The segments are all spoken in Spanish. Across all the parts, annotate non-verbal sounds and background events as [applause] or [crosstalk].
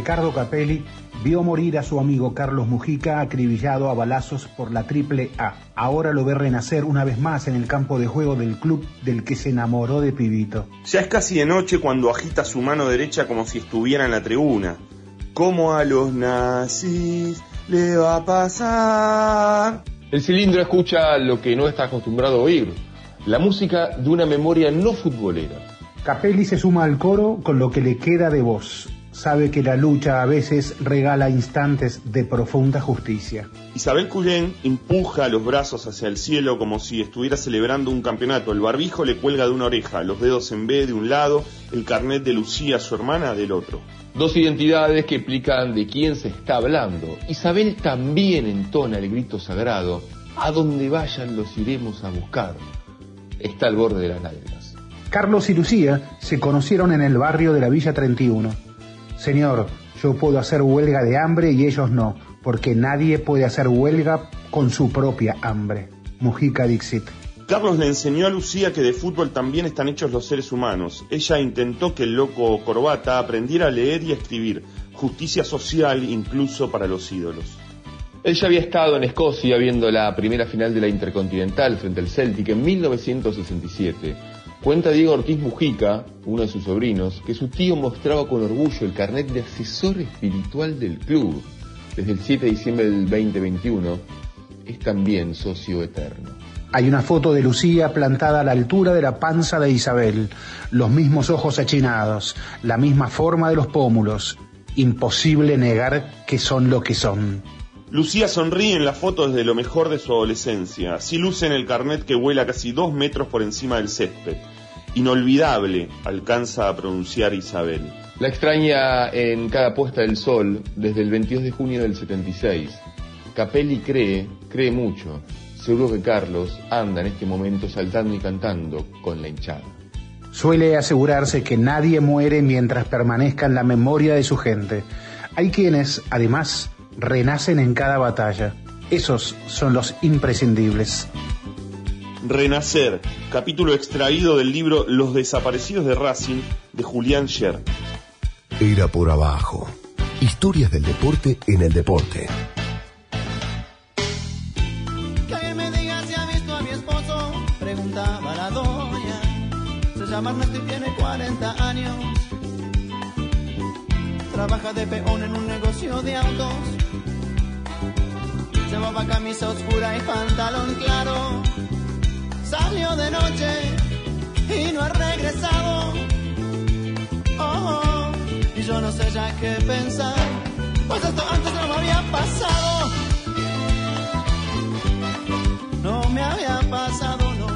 Ricardo Capelli vio morir a su amigo Carlos Mujica acribillado a balazos por la Triple A. Ahora lo ve renacer una vez más en el campo de juego del club del que se enamoró de pibito. Ya es casi de noche cuando agita su mano derecha como si estuviera en la tribuna. ¿Cómo a los nazis le va a pasar? El cilindro escucha lo que no está acostumbrado a oír, la música de una memoria no futbolera. Capelli se suma al coro con lo que le queda de voz sabe que la lucha a veces regala instantes de profunda justicia. Isabel Cullen empuja los brazos hacia el cielo como si estuviera celebrando un campeonato. El barbijo le cuelga de una oreja, los dedos en B de un lado, el carnet de Lucía, su hermana, del otro. Dos identidades que explican de quién se está hablando. Isabel también entona el grito sagrado. A donde vayan los iremos a buscar. Está al borde de las lágrimas. Carlos y Lucía se conocieron en el barrio de la Villa 31 Señor, yo puedo hacer huelga de hambre y ellos no, porque nadie puede hacer huelga con su propia hambre. Mujica Dixit. Carlos le enseñó a Lucía que de fútbol también están hechos los seres humanos. Ella intentó que el loco Corbata aprendiera a leer y a escribir. Justicia social incluso para los ídolos. Él ya había estado en Escocia viendo la primera final de la Intercontinental frente al Celtic en 1967 Cuenta Diego Ortiz Mujica, uno de sus sobrinos, que su tío mostraba con orgullo el carnet de asesor espiritual del club. Desde el 7 de diciembre del 2021 es también socio eterno. Hay una foto de Lucía plantada a la altura de la panza de Isabel, los mismos ojos achinados, la misma forma de los pómulos. Imposible negar que son lo que son. Lucía sonríe en la foto desde lo mejor de su adolescencia. Así luce en el carnet que vuela casi dos metros por encima del césped. Inolvidable, alcanza a pronunciar Isabel. La extraña en cada puesta del sol desde el 22 de junio del 76. Capelli cree, cree mucho. Seguro que Carlos anda en este momento saltando y cantando con la hinchada. Suele asegurarse que nadie muere mientras permanezca en la memoria de su gente. Hay quienes, además, renacen en cada batalla. Esos son los imprescindibles. Renacer, capítulo extraído del libro Los desaparecidos de Racing de Julián Scher. Era por abajo. Historias del deporte en el deporte. Que me diga si ha visto a mi esposo, preguntaba la doña. Se llama Ernesto y tiene 40 años. Trabaja de peón en un negocio de autos Llevaba camisa oscura y pantalón claro. Salió de noche y no ha regresado. Oh, oh, y yo no sé ya qué pensar. Pues esto antes no me había pasado. No me había pasado, no.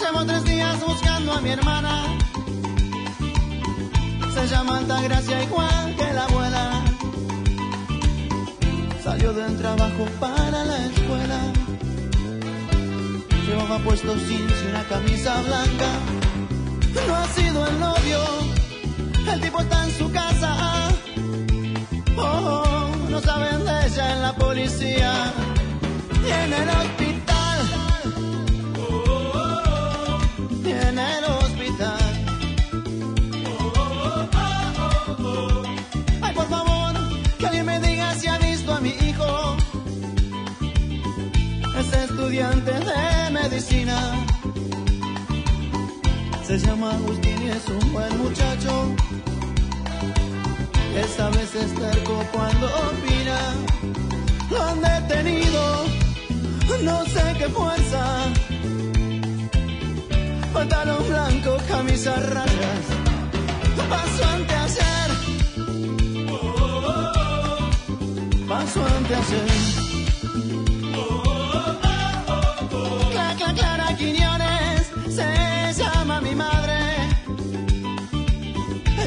Llevo tres días buscando a mi hermana se llama Gracia igual que Del trabajo para la escuela. Llevaba puesto jeans y una camisa blanca. No ha sido el novio, el tipo está en su casa. Oh, no saben de ella en la policía y en el hospital. Estudiante de medicina. Se llama Agustín y es un buen muchacho. Esta vez es terco cuando opina. Lo han detenido, no sé qué fuerza. Pantalón blanco, camisa rayas. Paso ante hacer. Paso ante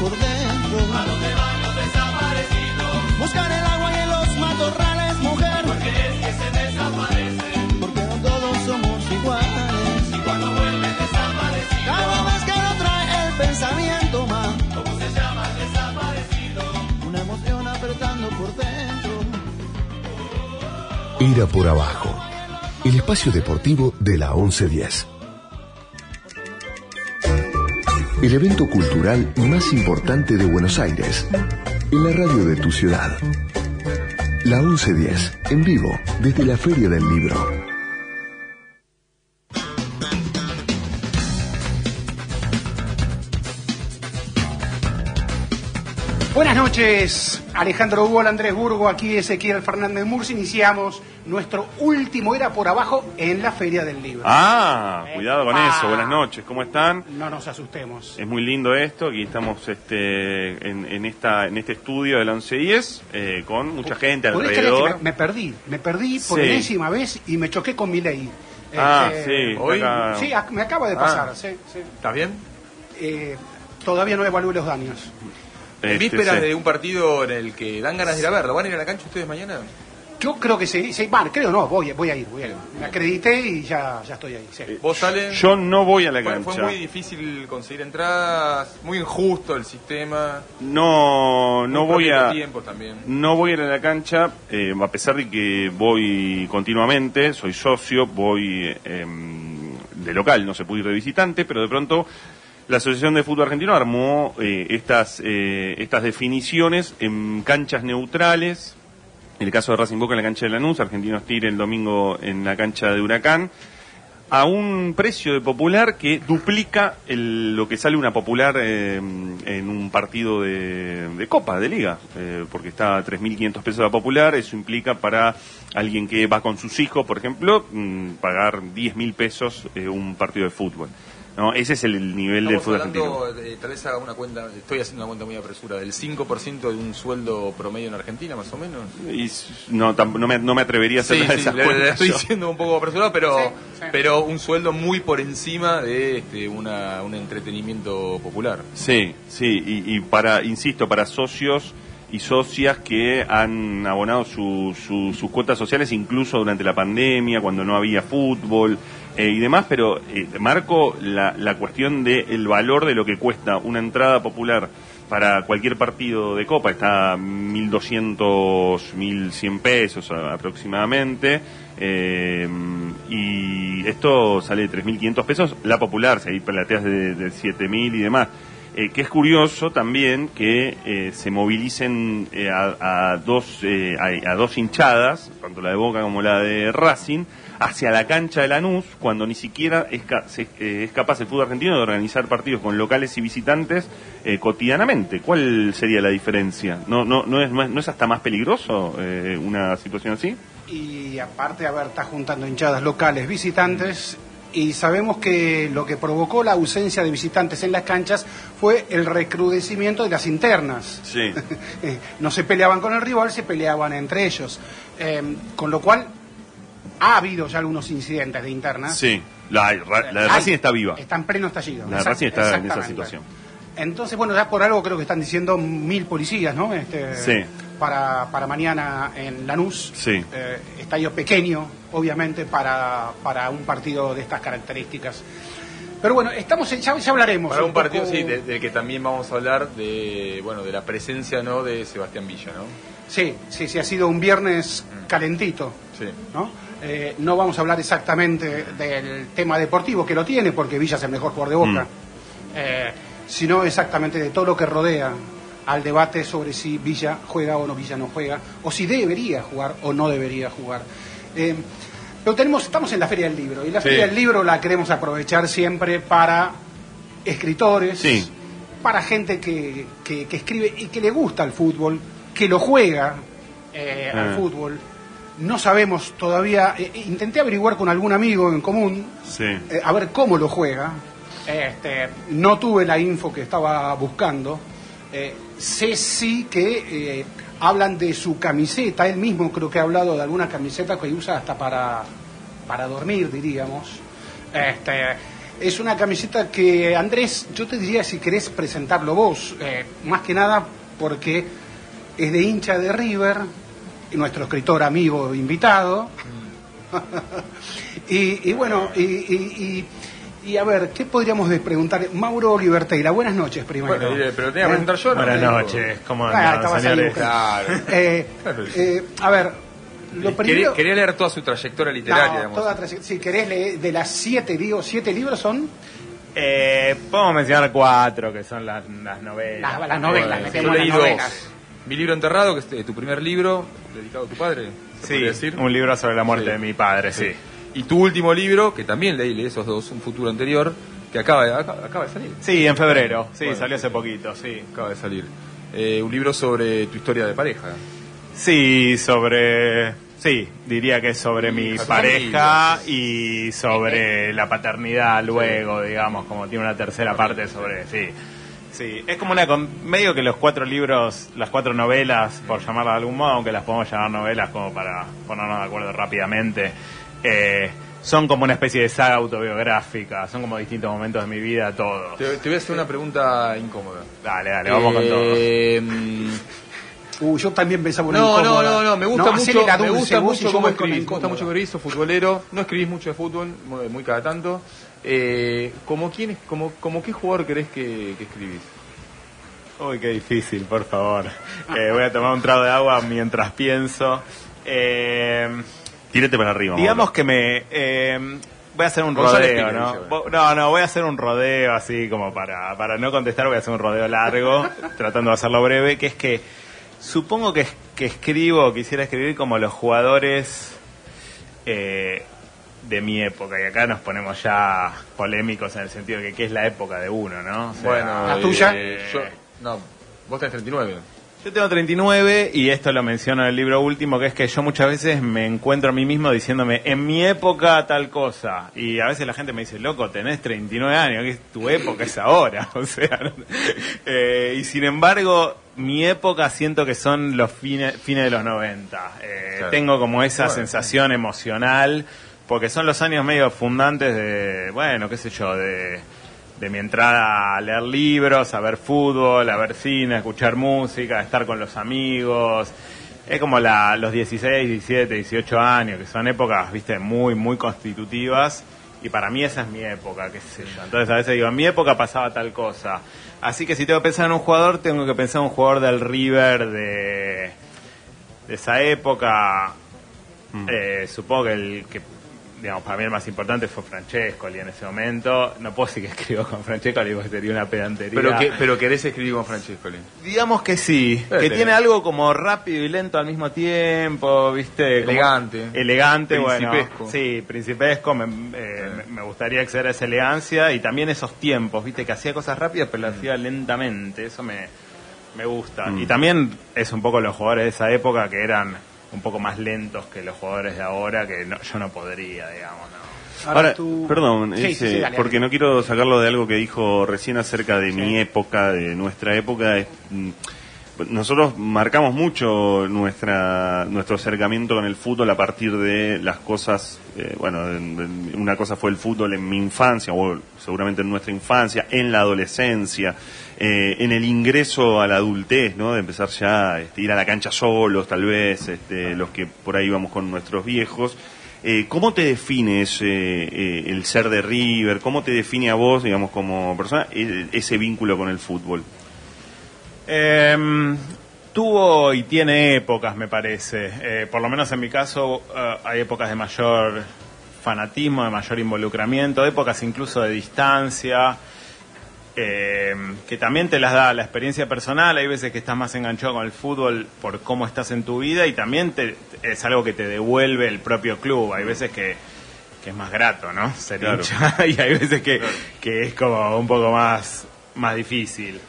por dentro. ¿A dónde van los desaparecidos? Buscan el agua y en los matorrales, mujer. Porque es que se desaparece. Porque no todos somos iguales. Y cuando vuelve desaparecido. Cada vez que lo trae el pensamiento, más. ¿Cómo se llama el desaparecido? Una emoción apretando por dentro. Era por abajo. El espacio deportivo de la 1110. El evento cultural más importante de Buenos Aires. En la radio de tu ciudad. La 1110, en vivo, desde la Feria del Libro. Buenas noches, Alejandro Hugo, Andrés Burgo, aquí Ezequiel Fernández Murci. Iniciamos nuestro último Era por Abajo en la Feria del Libro. Ah, cuidado con eso. Buenas noches, ¿cómo están? No nos asustemos. Es muy lindo esto, aquí estamos este, en, en esta, en este estudio de la 1110 eh, con mucha gente ¿Podés creer que alrededor. me, me perdí, me perdí por Sí. enésima vez y me choqué con mi ley. Ah, sí, hoy- acá- Sí, me acaba de Ah. pasar, sí, sí. ¿Estás bien? Eh, todavía no evalúe los daños. En vísperas sí. de un partido en el que dan ganas de ir a verlo. ¿Van a ir a la cancha ustedes mañana? Yo creo que sí, sí, bueno, creo no, voy, voy a ir, voy a ir. Me acredité y ya, ya estoy ahí. sí. ¿Vos salen? Yo no voy a la cancha. fue muy difícil conseguir entradas, muy injusto el sistema. No, no voy a. tiempos también. No voy a ir a la cancha, eh, a pesar de que voy continuamente, soy socio, voy em, de local, no se puede ir de visitante, pero de pronto la Asociación de Fútbol Argentino armó eh, estas, eh, estas definiciones en canchas neutrales. En el caso de Racing Boca en la cancha de Lanús, Argentinos Tigre el domingo en la cancha de Huracán a un precio de popular que duplica el- lo que sale una popular eh, en un partido de, de Copa, de Liga, eh, porque está a 3.500 pesos la popular, eso implica para alguien que va con sus hijos, por ejemplo, mm, pagar 10.000 pesos eh, un partido de fútbol. ¿No? Ese es el, el nivel del fútbol argentino. hablando, de- tal vez haga una cuenta, estoy haciendo una cuenta muy apresura, del 5% de un sueldo promedio en Argentina, más o menos. Y no, tam- no, me, no me atrevería a hacer Sí, sí, esas le, le cuentas estoy yo. diciendo un poco apresurado, pero, Sí, sí. pero un sueldo muy por encima de este, una, un entretenimiento popular. Sí, sí, y, y para, insisto, para socios y socias que han abonado su- su- sus cuotas sociales incluso durante la pandemia, cuando no había fútbol eh, y demás, pero eh, marco la, la cuestión del valor de lo que cuesta una entrada popular para cualquier partido de Copa, está a 1.200, 1.100 pesos aproximadamente, eh, y esto sale de 3.500 pesos, la popular, si hay plateas de, de 7.000 y demás. Eh, que es curioso también que eh, se movilicen eh, a, a dos, a, a dos hinchadas, tanto la de Boca como la de Racing, hacia la cancha de Lanús, cuando ni siquiera es, ca- se- es capaz el fútbol argentino de organizar partidos con locales y visitantes cotidianamente. ¿Cuál sería la diferencia? ¿No, no, no, es, no, es, no es hasta más peligroso una situación así? Y aparte, a ver, está juntando hinchadas locales, visitantes, y sabemos que lo que provocó la ausencia de visitantes en las canchas fue el recrudecimiento de las internas. Sí. [laughs] Eh, no se peleaban con el rival, se peleaban entre ellos. Eh, con lo cual, ha habido ya algunos incidentes de internas. Sí, la, la de Hay- Racing está viva. Está en pleno estallido. La de Racing está en esa situación. Entonces, bueno, ya por algo creo que están diciendo mil policías, ¿no? Este, Sí. Para, para mañana en Lanús. Sí. Eh, estadio pequeño, obviamente, para, para un partido de estas características. Pero bueno, estamos en- ya, ya hablaremos. Para un partido, poco- sí, de- del que también vamos a hablar de, bueno, de la presencia, ¿no?, de Sebastián Villa, ¿no? Sí, sí, sí, ha sido un viernes calentito. Sí. ¿no? Eh, no vamos a hablar exactamente del tema deportivo, que lo tiene, porque Villa es el mejor jugador de Boca, Mm. eh, sino exactamente de todo lo que rodea al debate sobre si Villa juega o no Villa no juega, o si debería jugar o no debería jugar. Eh, pero tenemos, estamos en la Feria del Libro, y la Sí. Feria del Libro la queremos aprovechar siempre para escritores, Sí. para gente que, que- que escribe y que le gusta el fútbol, que lo juega eh, al Ah. fútbol. No sabemos todavía, eh, intenté averiguar con algún amigo en común, Sí. eh, a ver cómo lo juega. Este, no tuve la info que estaba buscando. Sé sí que eh, hablan de su camiseta, él mismo creo que ha hablado de alguna camiseta que usa hasta para, para dormir, diríamos. Este, es una camiseta que, Andrés, yo te diría si querés presentarlo vos, eh, más que nada porque es de hincha de River, nuestro escritor amigo invitado. [laughs] y, y bueno, y, y- y- y a ver, ¿qué podríamos preguntar? Mauro Liberteira, buenas noches primero. Bueno, eh, pero tenía que preguntar yo, ¿no? Buenas noches, ¿cómo Ah, andan, señores? buscando. Claro. [laughs] Eh, eh, a ver, lo Quería, primero... quería leer toda su trayectoria literaria, No, digamos. toda si querés leer, de las siete, digo, siete libros son Eh, podemos mencionar cuatro, que son las, las novelas. las, las novelas, las novelas. Mi libro enterrado, que es eh, tu primer libro, dedicado a tu padre, ¿se Sí, decir? un libro sobre la muerte Sí. de mi padre, sí. Y tu último libro, que también leí, leí esos dos, un futuro anterior, que acaba de, acaba, acaba de salir. Sí, en febrero, sí, Bueno. salió hace poquito, sí. Acaba de salir. Eh, un libro sobre tu historia de pareja. Sí, sobre... Sí, diría que es sobre mi pareja y sobre la paternidad luego, digamos, como tiene una tercera parte sobre... Sí, sí. Es como una... Medio que los cuatro libros, las cuatro novelas, por llamarlas de algún modo, aunque las podemos llamar novelas como para ponernos de acuerdo rápidamente, eh, son como una especie de saga autobiográfica, son como distintos momentos de mi vida, todo. Te, te voy a hacer una pregunta incómoda. Dale, dale, vamos con todo. Eh, Uh, yo también pensaba una No, no, incómoda. no, no, me gusta hacele mucho, la me gusta mucho cómo escribís, me gusta mucho que escribís, sos futbolero, no escribís mucho de fútbol, muy, muy cada tanto. Eh, ¿como, quién, es- como, como qué jugador crees que, que escribís? Uy, qué difícil, por favor. Eh, voy a tomar un trago de agua mientras pienso. Eh, Tírate para arriba. digamos que me... eh, voy a hacer un rodeo, ¿no? dice, No, no, voy a hacer un rodeo así como para, para no contestar, voy a hacer un rodeo largo, [laughs] tratando de hacerlo breve, que es que supongo que, que escribo, quisiera escribir como los jugadores eh, de mi época, y acá nos ponemos ya polémicos en el sentido de que qué es la época de uno, ¿no? O sea, Bueno, ¿La tuya? eh, yo, no, vos tenés 39. Yo tengo 39 y esto lo menciono en el libro último, que es que yo muchas veces me encuentro a mí mismo diciéndome, en mi época tal cosa. Y a veces la gente me dice, loco, tenés 39 años, que es tu época es ahora. [laughs] O sea, no- eh, y sin embargo, mi época siento que son los fines, fines de los 90. Eh, Claro. Tengo como esa Bueno. sensación emocional, porque son los años medio fundantes de, bueno, qué sé yo, de de mi entrada a leer libros, a ver fútbol, a ver cine, a escuchar música, a estar con los amigos. Es como la, los 16, 17, 18 años, que son épocas, viste, muy, muy constitutivas. Y para mí esa es mi época, qué sé yo. Entonces a veces digo, en mi época pasaba tal cosa. Así que si tengo que pensar en un jugador, tengo que pensar en un jugador del River de, de esa época. Eh, supongo que el que, digamos, para mí el más importante fue Francescoli en ese momento. No puedo decir que escribo con Francescoli porque sería una pedantería. Pero, que, pero querés escribir con Francescoli. Digamos que sí, que tiene algo como rápido y lento al mismo tiempo, ¿viste? Como- Elegante. Elegante, Principesco. bueno. Sí, principesco, me, eh, me- me gustaría acceder a esa elegancia y también esos tiempos, ¿viste? Que hacía cosas rápidas pero las hacía lentamente, eso me, me gusta. Mm. Y también es un poco los jugadores de esa época que eran un poco más lentos que los jugadores de ahora, que no- yo no podría, digamos, ¿no? Ahora, tú- perdón, Sí, ese, sí, sí, dale, porque dale. no quiero sacarlo de algo que dijo recién acerca de mi época, de nuestra época. es, mm, nosotros marcamos mucho nuestra nuestro acercamiento con el fútbol a partir de las cosas, eh, bueno, en- en- una cosa fue el fútbol en mi infancia, o seguramente en nuestra infancia, en la adolescencia, eh, en el ingreso a la adultez, ¿no? De empezar ya a ir a la cancha solos, tal vez, este, los que por ahí íbamos con nuestros viejos. Eh, ¿Cómo te define ese, eh, el ser de River? ¿Cómo te define a vos, digamos, como persona, e- ese vínculo con el fútbol? Em, tuvo y tiene épocas, me parece. Eh, por lo menos en mi caso eh, hay épocas de mayor fanatismo, de mayor involucramiento, épocas incluso de distancia, em, que también te las da la experiencia personal. Hay veces que estás más enganchado con el fútbol por cómo estás en tu vida y también te- es algo que te devuelve el propio club. Hay veces que, que es más grato, ¿no? Ser Claro. hincha [laughs] y hay veces que, que es como un poco más, más difícil.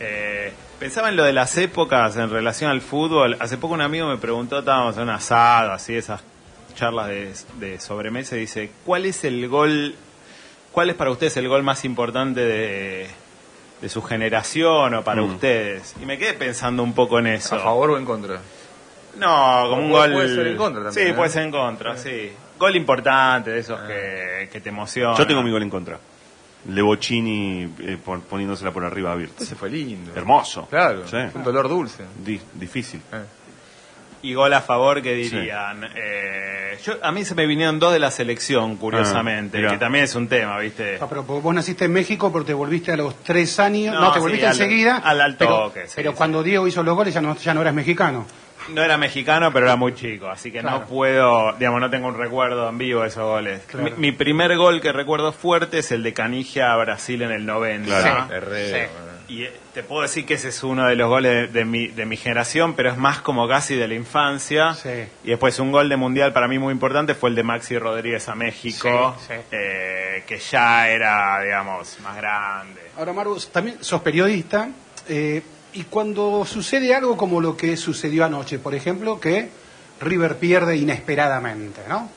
Eh, pensaba en lo de las épocas en relación al fútbol. Hace poco un amigo me preguntó, estábamos en un asado, así, esas charlas de, de sobremesa, y dice, ¿cuál es el gol, cuál es para ustedes el gol más importante de, de su generación o para Mm. ustedes? Y me quedé pensando un poco en eso. ¿A favor o en contra? No, como un gol. puede ser en contra también, Sí, ¿eh? puede ser en contra, sí. Gol importante de esos que, que te emociona. Yo tengo mi gol en contra. Lebochini eh, pon- poniéndosela por arriba a Virtus. Ese fue lindo. Hermoso. Claro, Sí. un dolor dulce. Di- difícil. Eh. Y gol a favor, que dirían? Eh, yo, a mí se me vinieron dos de la selección, curiosamente, Ah, mirá. que también es un tema, ¿viste? Ah, pero vos naciste en México, pero te volviste a los tres años. No, No, te volviste al- enseguida. al- al pero, toque, sí, pero sí. cuando Diego hizo los goles ya no, ya no eras mexicano. No era mexicano, pero era muy chico, así que Claro. no puedo, digamos, no tengo un recuerdo en vivo de esos goles. Claro. Mi, mi primer gol que recuerdo fuerte es el de Canigia a Brasil en el 90. Claro. Herrero, eh. Y eh, te puedo decir que ese es uno de los goles de, de mi, de mi generación, pero es más como casi de la infancia. Sí. Y después un gol de mundial para mí muy importante fue el de Maxi Rodríguez a México, Sí, sí. eh, que ya era, digamos, más grande. Ahora, Maru, también sos periodista. eh, y cuando sucede algo como lo que sucedió anoche, por ejemplo, que River pierde inesperadamente, ¿no?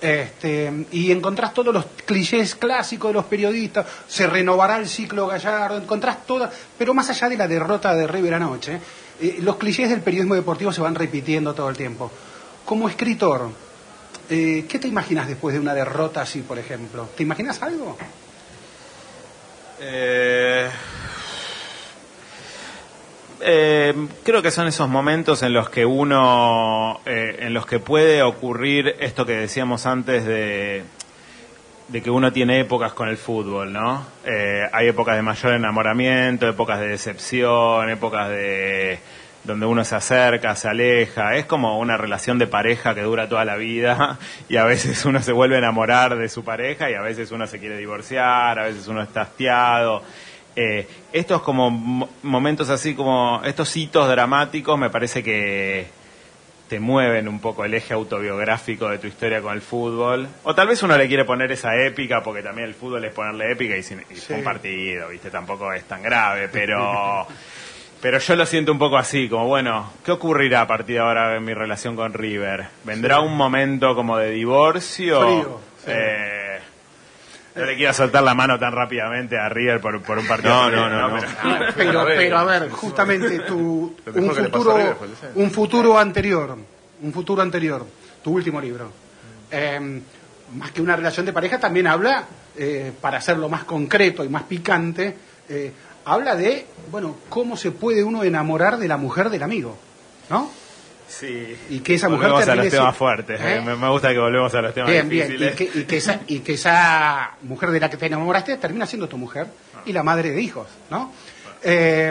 Este, y encontrás todos los clichés clásicos de los periodistas, se renovará el ciclo Gallardo, encontrás todas, pero más allá de la derrota de River anoche, eh, los clichés del periodismo deportivo se van repitiendo todo el tiempo. Como escritor, eh, ¿qué te imaginas después de una derrota así, por ejemplo? ¿Te imaginas algo? Eh, eh, creo que son esos momentos en los que uno, eh, en los que puede ocurrir esto que decíamos antes de, de que uno tiene épocas con el fútbol, ¿no? Eh, hay épocas de mayor enamoramiento, épocas de decepción, épocas de donde uno se acerca, se aleja, es como una relación de pareja que dura toda la vida [laughs] y a veces uno se vuelve a enamorar de su pareja y a veces uno se quiere divorciar, a veces uno está hastiado. Eh, estos como mo- momentos así como estos hitos dramáticos me parece que te mueven un poco el eje autobiográfico de tu historia con el fútbol. O tal vez uno le quiere poner esa épica, porque también el fútbol es ponerle épica y, sin, y un partido, ¿viste? Tampoco es tan grave, pero... [laughs] Pero yo lo siento un poco así, como bueno, ¿qué ocurrirá a partir de ahora en mi relación con River? ¿Vendrá un momento como de divorcio? Frío, sí. Eh, no le quiero soltar la mano tan rápidamente a River por, por un partido. No, no, no, no. Pero- Pero, A ver. pero a ver, justamente tu, un futuro, River un futuro anterior, un futuro anterior, tu último libro, eh, más que una relación de pareja, también habla, eh, para hacerlo más concreto y más picante, eh, habla de, bueno, cómo se puede uno enamorar de la mujer del amigo, ¿no? Sí. Y que esa mujer volvemos a los temas fuertes. ¿Eh? eh. Me, me gusta que volvemos a los temas Bien, bien, y difíciles. que, y, que esa, y que esa mujer de la que te enamoraste termina siendo tu mujer y la madre de hijos, ¿no? Eh,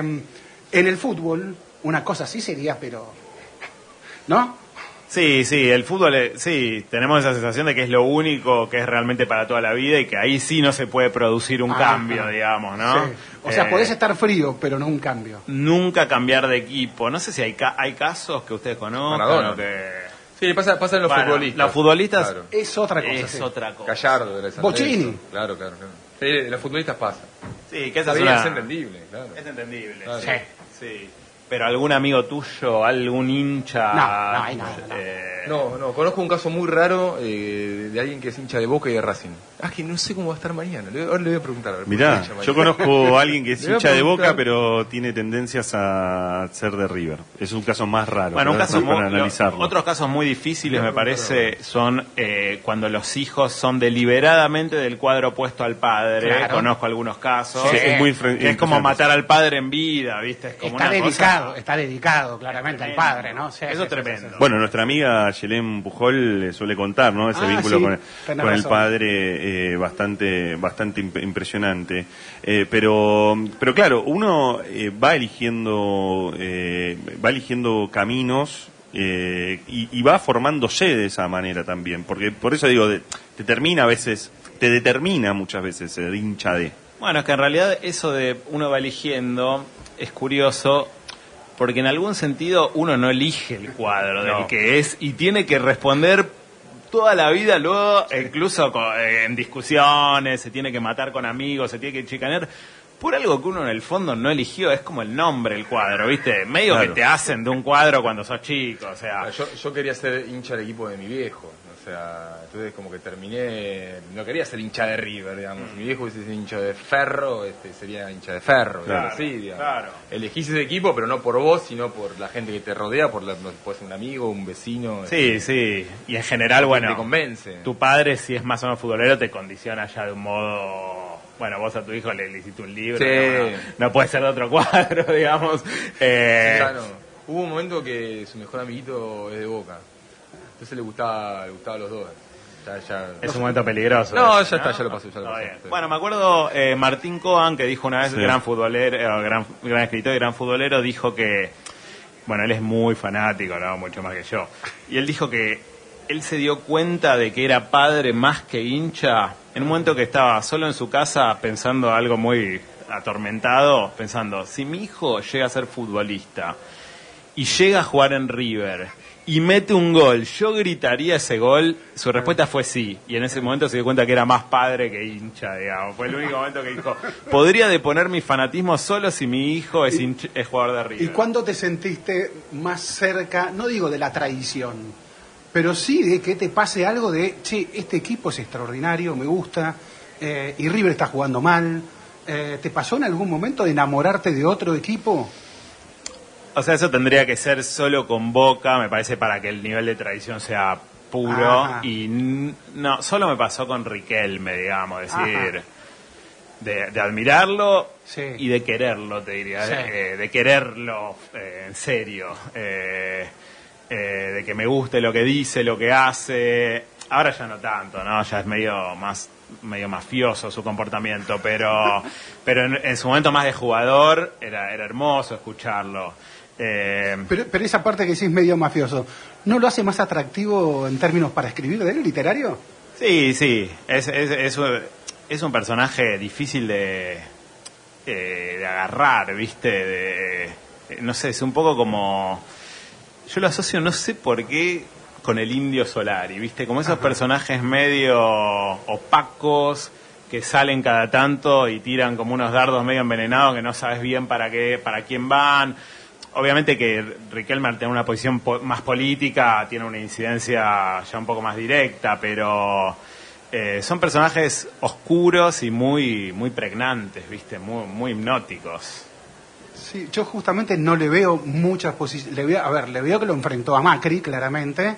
en el fútbol, una cosa así sería, pero... ¿No? Sí, sí, el fútbol, eh, sí, tenemos esa sensación de que es lo único que es realmente para toda la vida y que ahí sí no se puede producir un Ah, cambio, ah. digamos, ¿no? Sí. O sea, Eh, podés estar frío, pero no un cambio. Nunca cambiar de equipo. No sé si hay, ca- hay casos que ustedes conozcan Maradona. o que... Sí, pasa, pasa en los Bueno, futbolistas. los futbolistas Claro. Es otra cosa. es sí. otra cosa. Gallardo de. Lorenzo. Claro, claro, claro. Sí, los futbolistas pasa. Sí, que esa es una... es entendible, claro. Es entendible, Claro. sí. sí. Pero algún amigo tuyo, algún hincha. No, no hay nada, no. eh, No, no, conozco un caso muy raro eh, de alguien que es hincha de Boca y de Racing. Ah, que no sé cómo va a estar mañana. Le- ahora le voy a preguntar. a ver, ¿por qué Mirá, hincha mañana? yo conozco [laughs] a alguien que es hincha de. Boca, pero tiene tendencias a ser de River. Es un caso más raro. Bueno, un para- caso para muy- analizarlo. lo- otros casos muy difíciles me parece son eh, cuando los hijos son deliberadamente del cuadro opuesto al padre. Claro. Conozco algunos casos. Sí, es muy es como matar al padre en vida, ¿viste? Es como Está una dedicado, cosa- está dedicado claramente al padre, ¿no? Sí, Eso es sí, tremendo. sí. Bueno, nuestra amiga Yelén Pujol le suele contar, ¿no? Ese Ah, vínculo sí, con, el, con el padre eh, bastante, bastante imp- impresionante. Eh, pero, pero claro, uno eh, va eligiendo, eh, va eligiendo caminos eh, y, y va formándose de esa manera también, porque por eso digo, de- te termina a veces, te determina muchas veces ser hincha de. Bueno, es que en realidad eso de uno va eligiendo es curioso porque en algún sentido uno no elige el cuadro del No. que es y tiene que responder toda la vida luego, incluso co- eh, en discusiones, se tiene que matar con amigos, se tiene que chicanear por algo que uno en el fondo no eligió, es como el nombre el cuadro, ¿viste? Medio Claro. que te hacen de un cuadro cuando sos chico, o sea, Yo, yo quería ser hincha del equipo de mi viejo. Sea, entonces como que terminé. No quería ser hincha de River, digamos. Si mi viejo hubiese sido hincha de Ferro, este sería hincha de Ferro. Claro, digamos, así, digamos. claro. Elegís ese equipo, pero no por vos, sino por la gente que te rodea, por la, puede ser un amigo, un vecino. sí, sí, y en general, bueno, te convence. tu padre, si es más o menos futbolero, te condiciona ya de un modo. Bueno, vos a tu hijo le, le hiciste un libro, Sí. no, no puede ser de otro cuadro, [laughs] digamos. Eh, no. Hubo un momento que su mejor amiguito es de Boca. Entonces le gustaba, le gustaba a los dos. Ya, ya- es un momento peligroso. No, ese, ya está, ya lo pasó, ya lo pasó, sí. Bueno, me acuerdo eh, Martín Coan, que dijo una vez, Sí. gran futbolero, eh, gran, gran escritor y gran futbolero, dijo que, bueno, él es muy fanático, ¿no? Mucho más que yo. Y él dijo que él se dio cuenta de que era padre más que hincha en un momento que estaba solo en su casa pensando algo muy atormentado, pensando, si mi hijo llega a ser futbolista y llega a jugar en River y mete un gol, ¿yo gritaría ese gol? Su respuesta fue sí. Y en ese momento se dio cuenta que era más padre que hincha, digamos. Fue el único momento que dijo, podría deponer mi fanatismo solo si mi hijo es, hincha- es jugador de River. ¿Y cuándo te sentiste más cerca, no digo de la traición, pero sí de que te pase algo de, che, este equipo es extraordinario, me gusta, eh, y River está jugando mal? Eh, ¿Te pasó en algún momento de enamorarte de otro equipo? O sea, eso tendría que ser solo con Boca, me parece, para que el nivel de tradición sea puro. Ajá. Y no, solo me pasó con Riquelme, digamos, decir, de, de admirarlo Sí. y de quererlo, te diría, Sí. de, de quererlo eh, en serio, eh, eh, de que me guste lo que dice, lo que hace. Ahora ya no tanto, ¿no? Ya es medio más medio mafioso su comportamiento, pero [laughs] pero en, en su momento más de jugador era, era hermoso escucharlo. Eh, Pero, pero esa parte que decís medio mafioso, ¿no lo hace más atractivo en términos para escribir de él, literario? Sí, sí, es, es, es, un- es un personaje difícil de, eh, de agarrar, ¿viste? De, eh, no sé, es un poco como... Yo lo asocio, no sé por qué, con el indio Solari, ¿viste? Como esos personajes medio opacos que salen cada tanto y tiran como unos dardos medio envenenados que no sabes bien para qué, para quién van. Obviamente que Riquelme tiene una posición po- más política, tiene una incidencia ya un poco más directa, pero eh, son personajes oscuros y muy, muy pregnantes, ¿viste? Muy, muy hipnóticos. Sí, yo justamente no le veo muchas posiciones. A ver, le veo que lo enfrentó a Macri, claramente,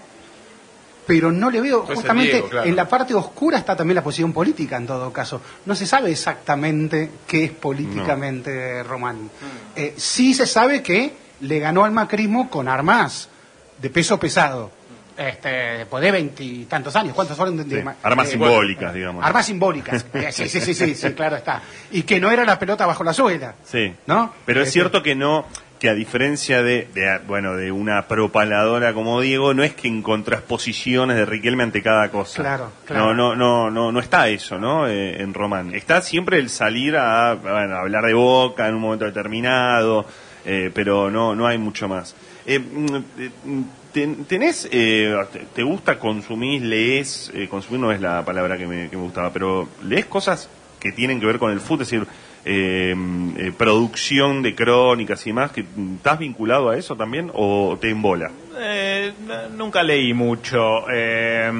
pero no le veo Pues justamente Diego, claro. en la parte oscura está también la posición política en todo caso. No se sabe exactamente qué es políticamente Román. Eh, sí se sabe que le ganó al macrismo con armas de peso pesado. Este, después de veintitantos años, ¿cuántos fueron? De, de Sí, armas eh, simbólicas, digamos. Armas simbólicas. [laughs] Eh, sí, sí, sí, sí, sí, claro está. Y que no era la pelota bajo la suela. Sí. ¿No? Pero es Este- cierto que no, que a diferencia de, de, bueno, de una propaladora como Diego, no es que encontrás posiciones de Riquelme ante cada cosa. Claro, claro. No, no, no, no, no está eso, ¿no? Eh, en Román. Está siempre el salir a, bueno, a hablar de boca en un momento determinado, eh, pero no, no hay mucho más. Eh, mm, eh, mm, ten- ¿Tenés, eh, te, gusta consumir, lees, consumir no es la palabra que me, que me gustaba, pero lees cosas que tienen que ver con el fútbol, es decir, eh, eh, producción de crónicas y más, que ¿estás vinculado a eso también o te embola? Eh, nunca leí mucho. eh,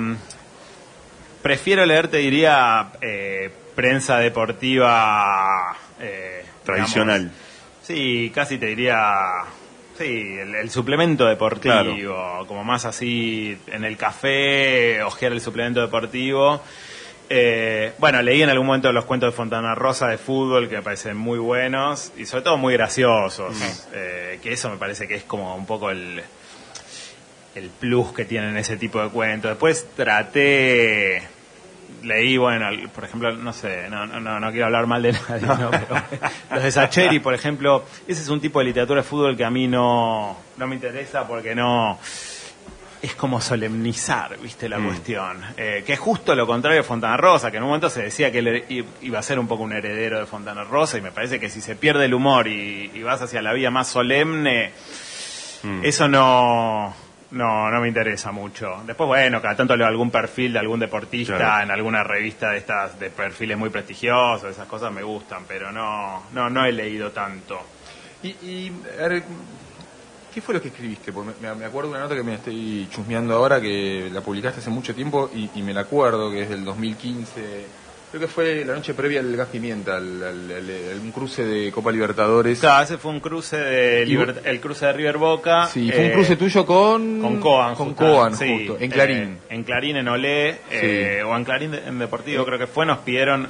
prefiero leer, te diría, eh, prensa deportiva eh, Tradicional. digamos, sí, casi te diría. Sí, el, el suplemento deportivo, como más así en el café, ojear el suplemento deportivo. Eh, bueno, leí en algún momento los cuentos de Fontana Rosa de fútbol que me parecen muy buenos y sobre todo muy graciosos. Eh, que eso me parece que es como un poco el, el plus que tienen ese tipo de cuentos. Después traté, leí, bueno, por ejemplo, no sé, no, no, no, no quiero hablar mal de [laughs] nadie, ¿no? Pero, los de Sacheri, por ejemplo, ese es un tipo de literatura de fútbol que a mí no, no me interesa porque no... Es como solemnizar, viste, la cuestión. Eh, que es justo lo contrario de Fontana Rosa, que en un momento se decía que él i- iba a ser un poco un heredero de Fontana Rosa, y me parece que si se pierde el humor y, y vas hacia la vía más solemne, eso no, no, no me interesa mucho. Después, bueno, cada tanto leo algún perfil de algún deportista Claro. en alguna revista de estas de perfiles muy prestigiosos, esas cosas me gustan, pero no, no, no he leído tanto. Y, y, ¿qué fue lo que escribiste? Porque me, me acuerdo de una nota que me estoy chusmeando ahora, que la publicaste hace mucho tiempo y, y me la acuerdo, que es del 2015. Creo que fue la noche previa al Gas Pimienta, al, al- al- al- un cruce de Copa Libertadores. Claro, ese fue un cruce de Liber- el cruce de River Boca. Sí, fue un eh, cruce tuyo con... Con Coan, Con justo, Coan, sí, justo, en eh, Clarín. en Clarín, en Olé, eh, o en Clarín en Deportivo, creo que fue, nos pidieron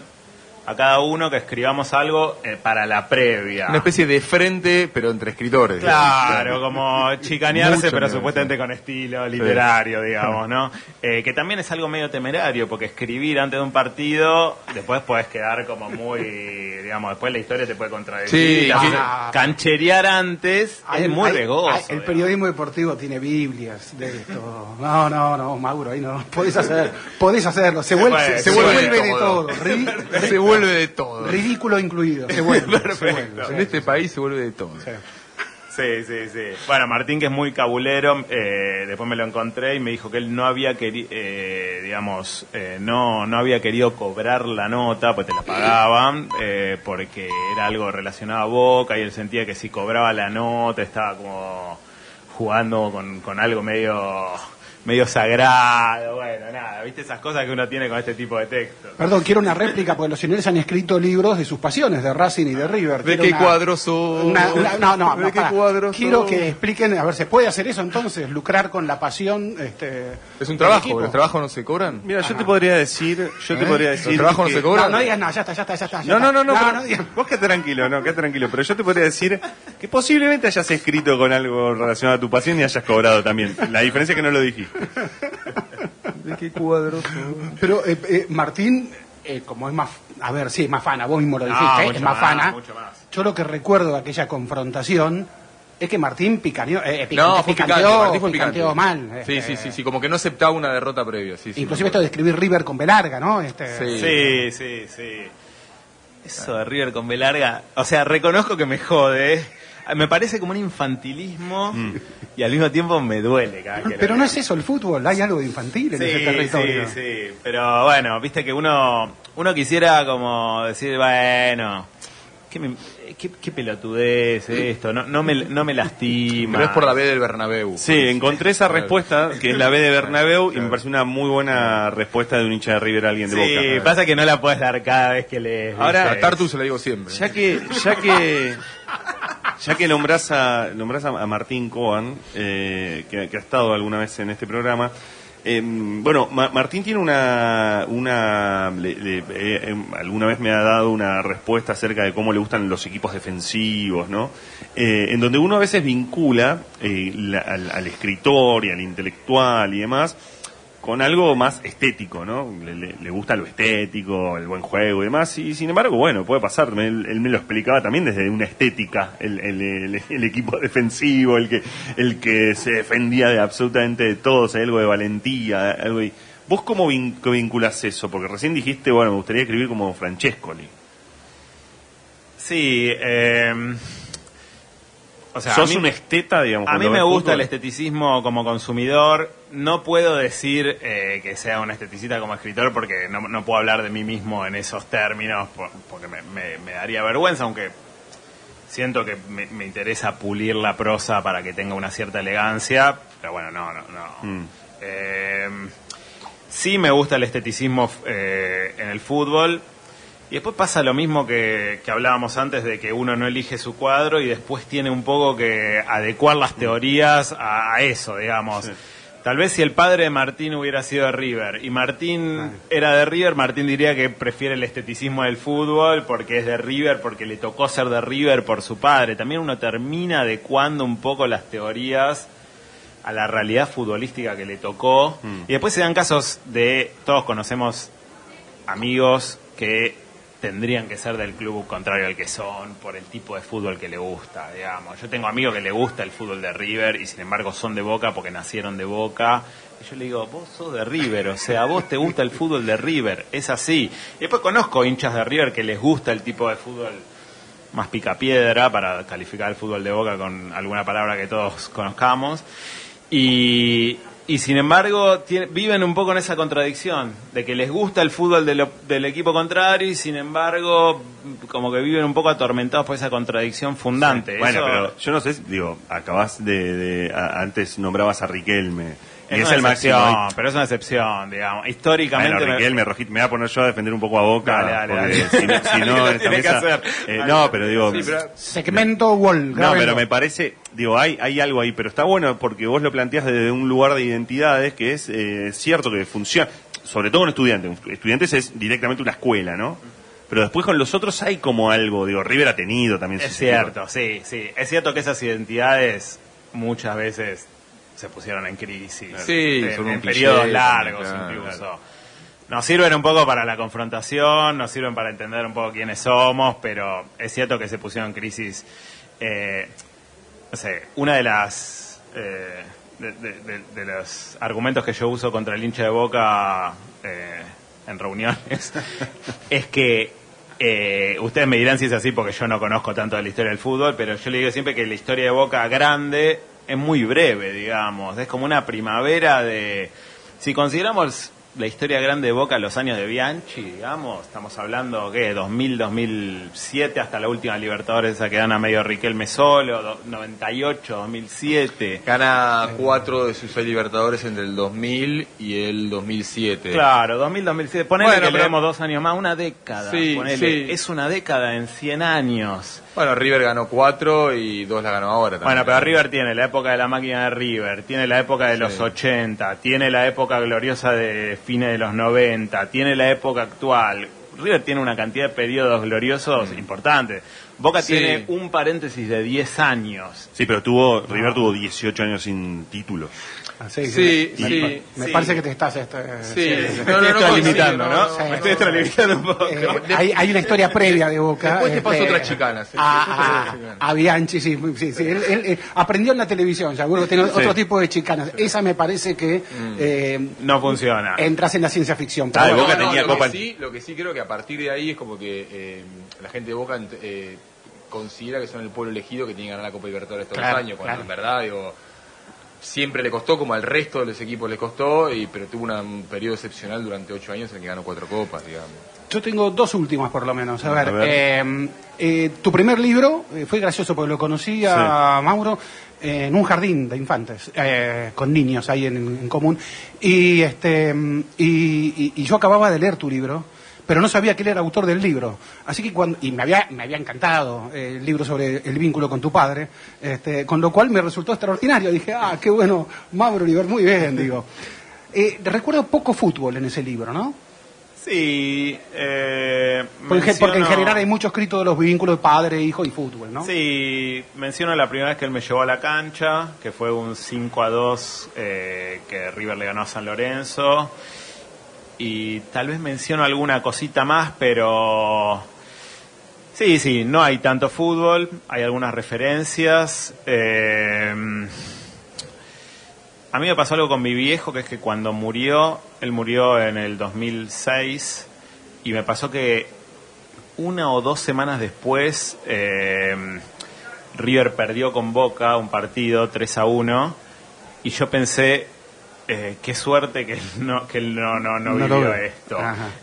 a cada uno que escribamos algo eh, para la previa. Una especie de frente, pero entre escritores. Claro, como chicanearse, pero supuestamente con estilo literario, [laughs] digamos, ¿no? Eh, que también es algo medio temerario, porque escribir antes de un partido, después puedes quedar como muy, [laughs] digamos, después la historia te puede contradecir. Sí, ah. cancherear antes Hay- es muy hay- riesgoso. hay- el digamos. periodismo deportivo tiene Biblias de esto. No, no, no, Mauro, ahí no. Podés hacer, podés hacerlo. Se vuelve, se, se vuelve vuelve de todo. todo. [laughs] Ri- Se vuelve de todo. ridículo incluido. Se vuelve. se Perfecto. vuelve, En este país se vuelve de todo. Sí, sí, sí. Bueno, Martín, que es muy cabulero, eh, después me lo encontré y me dijo que él no había querido, digamos, eh, no, no había querido cobrar la nota, pues te la pagaban, eh, porque era algo relacionado a Boca y él sentía que si cobraba la nota estaba como jugando con, con algo medio medio sagrado, bueno, nada, viste esas cosas que uno tiene con este tipo de textos. Perdón, quiero una réplica, porque los señores han escrito libros de sus pasiones, de Racing y de River. ¿De Quiero qué una- cuadro sos? una- una- no, no, ¿De no, qué pará. cuadro Quiero que expliquen, a ver, ¿se puede hacer eso entonces? Lucrar con la pasión. Este, Es un trabajo? ¿los trabajos no se cobran? Mira, yo te podría decir, yo te ¿Eh? podría ¿Los decir trabajos no se cobran? No, no digas nada, ya está, ya está, ya está. ya No, no, no, no, pero- no digas- vos quédate tranquilo, no, quédate tranquilo, pero yo te podría decir que posiblemente hayas escrito con algo relacionado a tu pasión y hayas cobrado también. La diferencia es que no lo dijiste. [laughs] ¿De qué cuadro sos? Pero eh, eh, Martín, eh, como es más, a ver, sí, es más fana, vos mismo lo No, dijiste, ¿eh? es más, más, fana. mucho más. Yo lo que recuerdo de aquella confrontación es que Martín picaneó, eh, pic- No, fue picanteó, picante, Martín fue picanteó picante. mal. Sí, este, sí, sí, sí, como que no aceptaba una derrota previa. Sí, sí, Inclusive esto de escribir River con B larga, ¿no? Este, Sí. Sí, sí, sí. Eso de River con B larga, o sea, reconozco que me jode. Me parece como un infantilismo y al mismo tiempo me duele cada vez que lo Pero no es eso el fútbol, hay algo de infantil en Sí, ese territorio. sí, sí. Pero bueno, viste que uno, uno quisiera como decir, bueno, qué, me- qué, qué pelotudez esto, no, no, me, no me lastima. Pero es por la B del Bernabéu. Sí, encontré esa respuesta, que es la B de Bernabéu, y me pareció una muy buena respuesta de un hincha de River a alguien de Sí, Boca. pasa que no la puedes dar cada vez que lees. Ahora, A. Tartu se lo digo siempre. Ya que, ya que, [laughs] ya que nombrás a, nombrás a, Martín Coan, eh, que, ha estado alguna vez en este programa, eh, bueno, Ma- Martín tiene una, una le- eh, eh, alguna vez me ha dado una respuesta acerca de cómo le gustan los equipos defensivos, ¿no? Eh, en donde uno a veces vincula la- al, al escritor y al intelectual y demás con algo más estético, ¿no? Le, le- le gusta lo estético, el buen juego y demás, y sin embargo, bueno, puede pasar, él, él me lo explicaba también desde una estética, el, el- equipo [laughs] defensivo, el que, el que se defendía de absolutamente de todo, o sea, algo de valentía, algo y... ¿Vos cómo vin- vinculás eso? Porque recién dijiste, bueno, me gustaría escribir como Francescoli. Sí, eh, o sea, ¿Sos a mí- un esteta, digamos? A mí me gusta fútbol? el esteticismo como consumidor. No puedo decir eh, que sea un esteticista como escritor porque no, no puedo hablar de mí mismo en esos términos por- porque me, me- me daría vergüenza, aunque siento que me, me interesa pulir la prosa para que tenga una cierta elegancia. Pero bueno, no, no, no. Mm. Eh, sí me gusta el esteticismo eh, en el fútbol. Y después pasa lo mismo que, que hablábamos antes de que uno no elige su cuadro y después tiene un poco que adecuar las teorías a, a eso, digamos. Sí. Tal vez si el padre de Martín hubiera sido de River y Martín era de River, Martín diría que prefiere el esteticismo del fútbol porque es de River, porque le tocó ser de River por su padre. También uno termina adecuando un poco las teorías a la realidad futbolística que le tocó. Mm. Y después se dan casos de, todos conocemos amigos que tendrían que ser del club contrario al que son por el tipo de fútbol que le gusta, digamos. Yo tengo amigos que le gusta el fútbol de River y sin embargo son de Boca porque nacieron de Boca. Y yo le digo, vos sos de River, o sea, vos te gusta el fútbol de River, es así. Y después conozco hinchas de River que les gusta el tipo de fútbol más picapiedra para calificar el fútbol de Boca con alguna palabra que todos conozcamos. Y, y sin embargo tiene- viven un poco en esa contradicción, de que les gusta el fútbol de lo- del equipo contrario y sin embargo como que viven un poco atormentados por esa contradicción fundante. Bueno, Eso pero yo no sé, digo, acabas de, de- a- antes nombrabas a Riquelme. Y es, es, una el máximo. pero es una excepción, digamos. Históricamente... Bueno, me- Riquelme, Rojito, me voy a poner yo a defender un poco a Boca. Dale, dale, porque dale. Si, no- si [laughs] no, esta mesa- hacer. eh, no, pero digo, Sí, pero- Segmento Wall. no, pero me parece, digo, hay, hay algo ahí, pero está bueno porque vos lo planteás desde un lugar de identidades que es eh, cierto que funciona, sobre todo un estudiante. Un estudiantes es directamente una escuela, ¿no? Pero después con los otros hay como algo, digo, River ha tenido también. Es cierto, sí, sí. Es cierto que esas identidades muchas veces se pusieron en crisis. Sí, en, son un en cliché periodos largos claro. incluso. Nos sirven un poco para la confrontación, nos sirven para entender un poco quiénes somos, pero es cierto que se pusieron en crisis. eh, no sé, una de las eh, de, de- de- de los argumentos que yo uso contra el hincha de Boca eh, en reuniones [laughs] es que eh, ustedes me dirán si es así porque yo no conozco tanto de la historia del fútbol, pero yo le digo siempre que la historia de Boca grande es muy breve, digamos, es como una primavera de si consideramos la historia grande de Boca los años de Bianchi, digamos, estamos hablando que 2000, 2007 hasta la última Libertadores esa que dan a medio Riquelme solo, do- 98, 2007. Gana cuatro de sus seis Libertadores entre el 2000 y el 2007. Claro, 2000, 2007. Ponele Bueno, que pero- le demos dos años más, una década. Sí, ponele. sí. Es una década en 100 años. Bueno, River ganó cuatro y dos la ganó ahora también. Bueno, pero River tiene la época de la máquina de River, tiene la época de los Sí. 80, tiene la época gloriosa de fines de los 90, tiene la época actual. River tiene una cantidad de periodos gloriosos importantes. Boca Mm. Sí. tiene un paréntesis de 10 años. Sí, pero tuvo, River tuvo 18 años sin título. Ah, sí, Sí, me, sí, me- sí. parece que te estás... este, Sí. sí. No, no, Me estoy no, extralimitando, ¿no? Me estoy extralimitando un poco. Eh, hay, hay una historia [laughs] previa de Boca. Después te paso este, otra chicana, sí. A, te a- a Bianchi, sí. sí, sí. Él, él, eh, aprendió en la televisión, seguro que tiene otro tipo de chicanas. Esa me parece que Mm. eh, No funciona. entras en la ciencia ficción. Ah, Boca tenía lo Copa- Que sí, lo que sí creo que a partir de ahí es como que eh, la gente de Boca eh, considera que son el pueblo elegido que tiene que ganar la Copa Libertadores todos Claro, los años, cuando claro. en verdad, digo, siempre le costó, como al resto de los equipos le costó, y pero tuvo una- un periodo excepcional durante ocho años en el que ganó cuatro copas, digamos. Yo tengo dos últimas por lo menos. A ver, A ver. eh, eh, tu primer libro eh, fue gracioso porque lo conocí a Mauro eh, en un jardín de infantes, eh, con niños ahí en, en común. Y, este, y, y- y yo acababa de leer tu libro, pero no sabía que él era autor del libro. Así que cuando, y me había, me había encantado eh, el libro sobre el vínculo con tu padre, este, con lo cual me resultó extraordinario. Dije, ah, qué bueno, Mauro Oliver, muy bien, digo. Eh, recuerdo poco fútbol en ese libro, ¿no? Sí, eh, Porque, porque en general hay mucho escrito de los vínculos de padre, hijo y fútbol, ¿no? Sí, menciono la primera vez que él me llevó a la cancha, que fue un 5 a 2 eh, que River le ganó a San Lorenzo. Y tal vez menciono alguna cosita más, pero... Sí, sí, no hay tanto fútbol, hay algunas referencias. eh, a mí me pasó algo con mi viejo, que es que cuando murió, él murió en el 2006, y me pasó que una o dos semanas después, eh, River perdió con Boca un partido 3 a 1 y yo pensé, eh, qué suerte que [laughs] no, que él no, no, no, No vivió esto.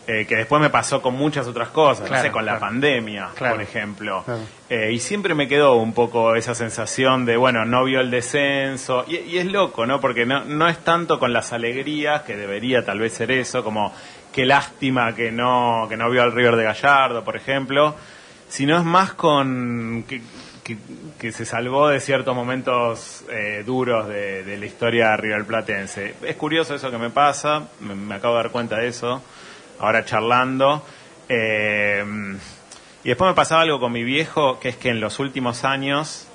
Eh, que después me pasó con muchas otras cosas, no sé, con la pandemia, Claro, por ejemplo. Eh, y siempre me quedó un poco esa sensación de, bueno, no vio el descenso. Y, y es loco, ¿no? Porque no, no es tanto con las alegrías, que debería tal vez ser eso, como qué lástima que no, que no vio al River de Gallardo, por ejemplo, sino es más con que, que- se salvó de ciertos momentos eh, duros de, la historia riverplatense. Es curioso eso que me pasa, me, acabo de dar cuenta de eso, ahora charlando. Eh, y después me pasaba algo con mi viejo, que es que en los últimos años,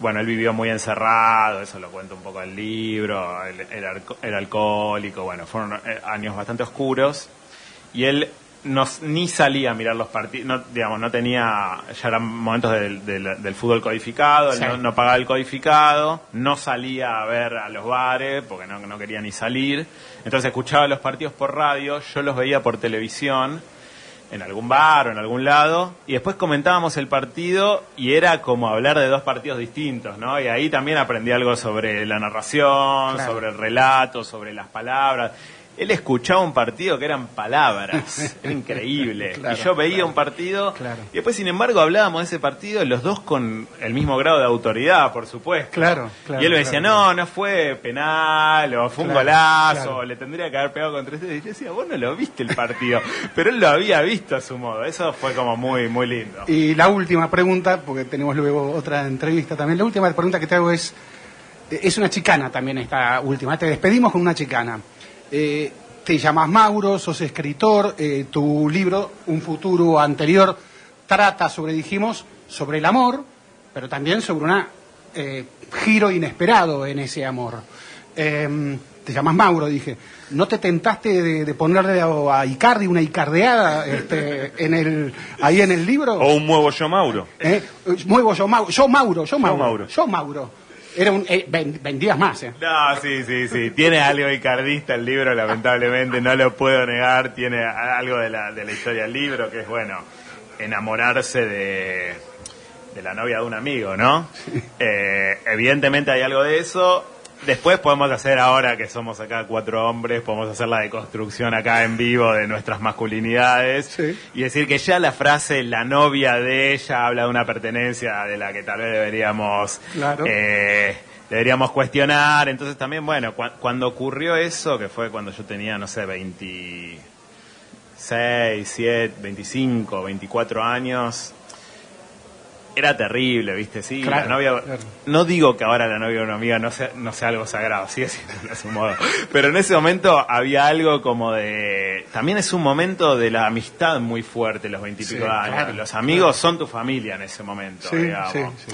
bueno, él vivió muy encerrado, eso lo cuento un poco el libro, el alcohólico, bueno, fueron eh, años bastante oscuros. Y él no, ni salía a mirar los partidos, no, digamos, no tenía, ya eran momentos del, del- del fútbol codificado, Sí. no, no pagaba el codificado, no salía a ver a los bares, porque no, no quería ni salir. Entonces escuchaba los partidos por radio, yo los veía por televisión en algún bar o en algún lado, y después comentábamos el partido y era como hablar de dos partidos distintos, ¿no? Y ahí también aprendí algo sobre la narración, Claro. sobre el relato, sobre las palabras. Él escuchaba un partido que eran palabras, era increíble. [laughs] Claro, y yo veía claro. un partido, Claro. y después, sin embargo, hablábamos de ese partido, los dos con el mismo grado de autoridad, por supuesto. Claro, claro, Y él me decía, no, no fue penal, o fue un golazo, o le tendría que haber pegado contra ustedes. Y yo decía, vos no lo viste el partido, [laughs] pero él lo había visto a su modo. Eso fue como muy, muy lindo. Y la última pregunta, porque tenemos luego otra entrevista también. La última pregunta que te hago es, eh, es una chicana también esta última. Te despedimos con una chicana. Eh, te llamas Mauro, sos escritor, eh, tu libro, Un futuro anterior, trata sobre, dijimos, sobre el amor, pero también sobre un giro inesperado en ese amor. Eh, te llamas Mauro, dije. ¿No te tentaste de, de ponerle a, Icardi una icardeada este, en el, ahí en el libro? O un nuevo yo Mauro. ¿Eh? Muevo yo Mauro, yo Mauro, yo Mauro, Mauro. yo Mauro. Era un, eh, vendías más, ¿eh? No, sí, sí, sí. Tiene algo icardista el libro, lamentablemente, no lo puedo negar. Tiene algo de la, de la historia del libro, que es, bueno, enamorarse de, de la novia de un amigo, ¿no? Eh, evidentemente hay algo de eso. Después podemos hacer ahora que somos acá cuatro hombres, podemos hacer la deconstrucción acá en vivo de nuestras masculinidades Sí. y decir que ya la frase la novia de ella habla de una pertenencia de la que tal vez deberíamos Claro. eh, deberíamos cuestionar. Entonces también, bueno, cua- cuando ocurrió eso, que fue cuando yo tenía, no sé, 26, 7, 25, 24 años, era terrible, ¿viste? Sí, Claro, la novia... claro. No digo que ahora la novia de una amiga no sea, no sea algo sagrado, sigue siendo a su modo. Pero en ese momento había algo como de... También es un momento de la amistad muy fuerte, los veintipico Sí, años. claro, Los amigos son tu familia en ese momento, Sí, digamos. sí, sí.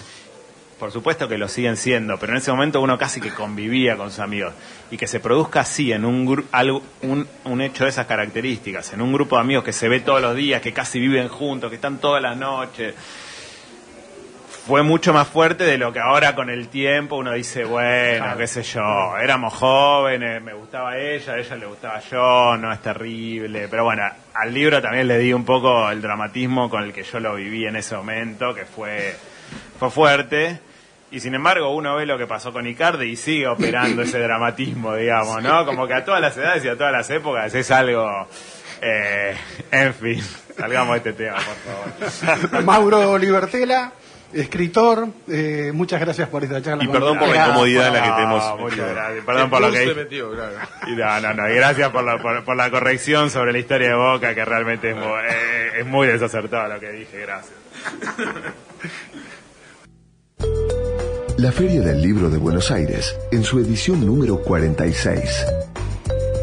Por supuesto que lo siguen siendo, pero en ese momento uno casi que convivía con sus amigos. Y que se produzca así, en un, algo, un, un hecho de esas características, en un grupo de amigos que se ve todos los días, que casi viven juntos, que están todas las noches, fue mucho más fuerte de lo que ahora con el tiempo uno dice, bueno, Claro. qué sé yo, éramos jóvenes, me gustaba ella, a ella le gustaba yo, no es terrible. Pero bueno, al libro también le di un poco el dramatismo con el que yo lo viví en ese momento, que fue, fue fuerte. Y sin embargo, uno ve lo que pasó con Icardi y sigue operando ese dramatismo, digamos, ¿no? Como que a todas las edades y a todas las épocas es algo. eh, en fin, salgamos de este tema, por favor. Mauro Libertela, escritor, eh, muchas gracias por esta charla. Y perdón por la incomodidad en la que te hemos No, muchas metido. gracias. Perdón por lo que metió, claro. Y no, no, no. Y gracias por la, por, por la corrección sobre la historia de Boca, que realmente es muy, eh, es muy desacertado lo que dije. Gracias. La Feria del Libro de Buenos Aires, en su edición número 46.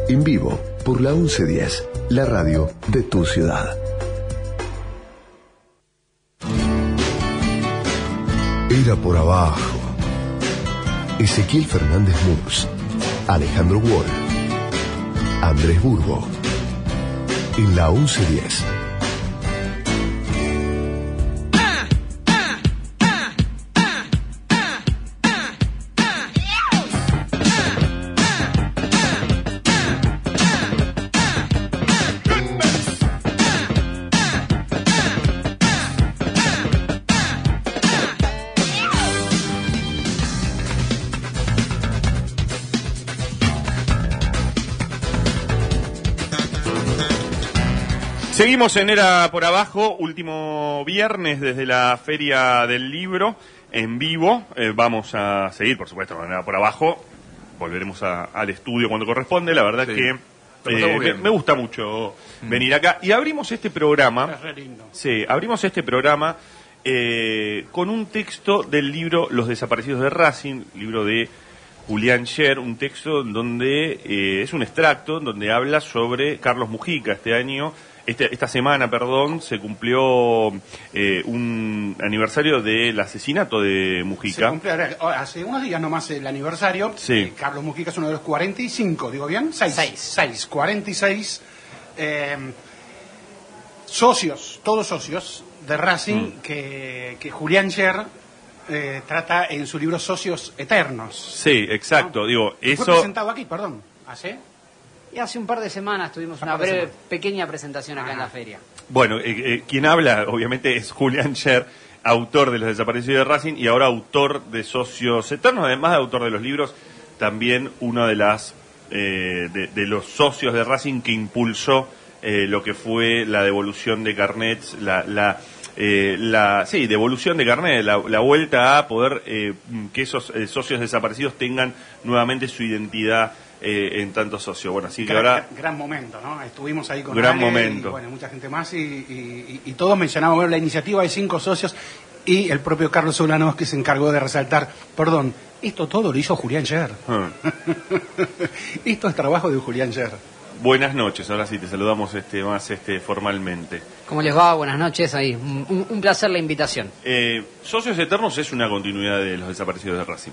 En vivo, por la 1110, la radio de tu ciudad. Era por abajo. Ezequiel Fernández Murs, Alejandro Wall, Andrés Burgo. En la 1110. Seguimos en Era por Abajo, último viernes desde la Feria del Libro, en vivo. Eh, vamos a seguir, por supuesto, en Era por Abajo. Volveremos a- al estudio cuando corresponde. La verdad Sí. que eh, me, gusta mucho venir acá. Y abrimos este programa. Es re lindo. Sí, abrimos este programa eh, con un texto del libro Los desaparecidos de Racing, libro de Julián Scher, un texto donde eh, es un extracto donde habla sobre Carlos Mujica. Este año, este- esta semana, perdón, se cumplió eh, un aniversario del asesinato de Se Mujica. cumple ahora- hace unos días nomás el aniversario. Sí. Eh, Carlos Mujica es uno de los 45, ¿digo bien? 6. Seis. 6, 46. eh, socios, todos socios de Racing Mm. que, que Julián Scher eh, trata en su libro Socios Eternos. Sí, exacto. Digo, Fue eso. presentado aquí, perdón. ¿Hace? Y hace un par de semanas tuvimos Un una breve, pequeña presentación acá en la feria. Bueno, eh, eh, quien habla, obviamente, es Julián Scher, autor de Los Desaparecidos de Racing y ahora autor de Socios Eternos, además de autor de los libros, también uno de las eh, de, de los socios de Racing que impulsó eh, lo que fue la devolución de carnets, la, la, eh, la sí, devolución de carnet, la, la vuelta a poder eh, que esos eh, socios desaparecidos tengan nuevamente su identidad eh, en tanto socio. Bueno, así que Gran, ahora gran momento, ¿no? Estuvimos ahí con Gran Ale momento. y bueno, mucha gente más y, y- y- y todos mencionamos bueno, la iniciativa de cinco socios y el propio Carlos Solanos que se encargó de resaltar, perdón, esto todo lo hizo Julián Scher. Ah. [laughs] esto es trabajo de Julián Scher. Buenas noches, ahora sí te saludamos este más este formalmente. ¿Cómo les va? Buenas noches. Ahí. Un placer la invitación. Eh, Socios Eternos es una continuidad de los desaparecidos de Racing.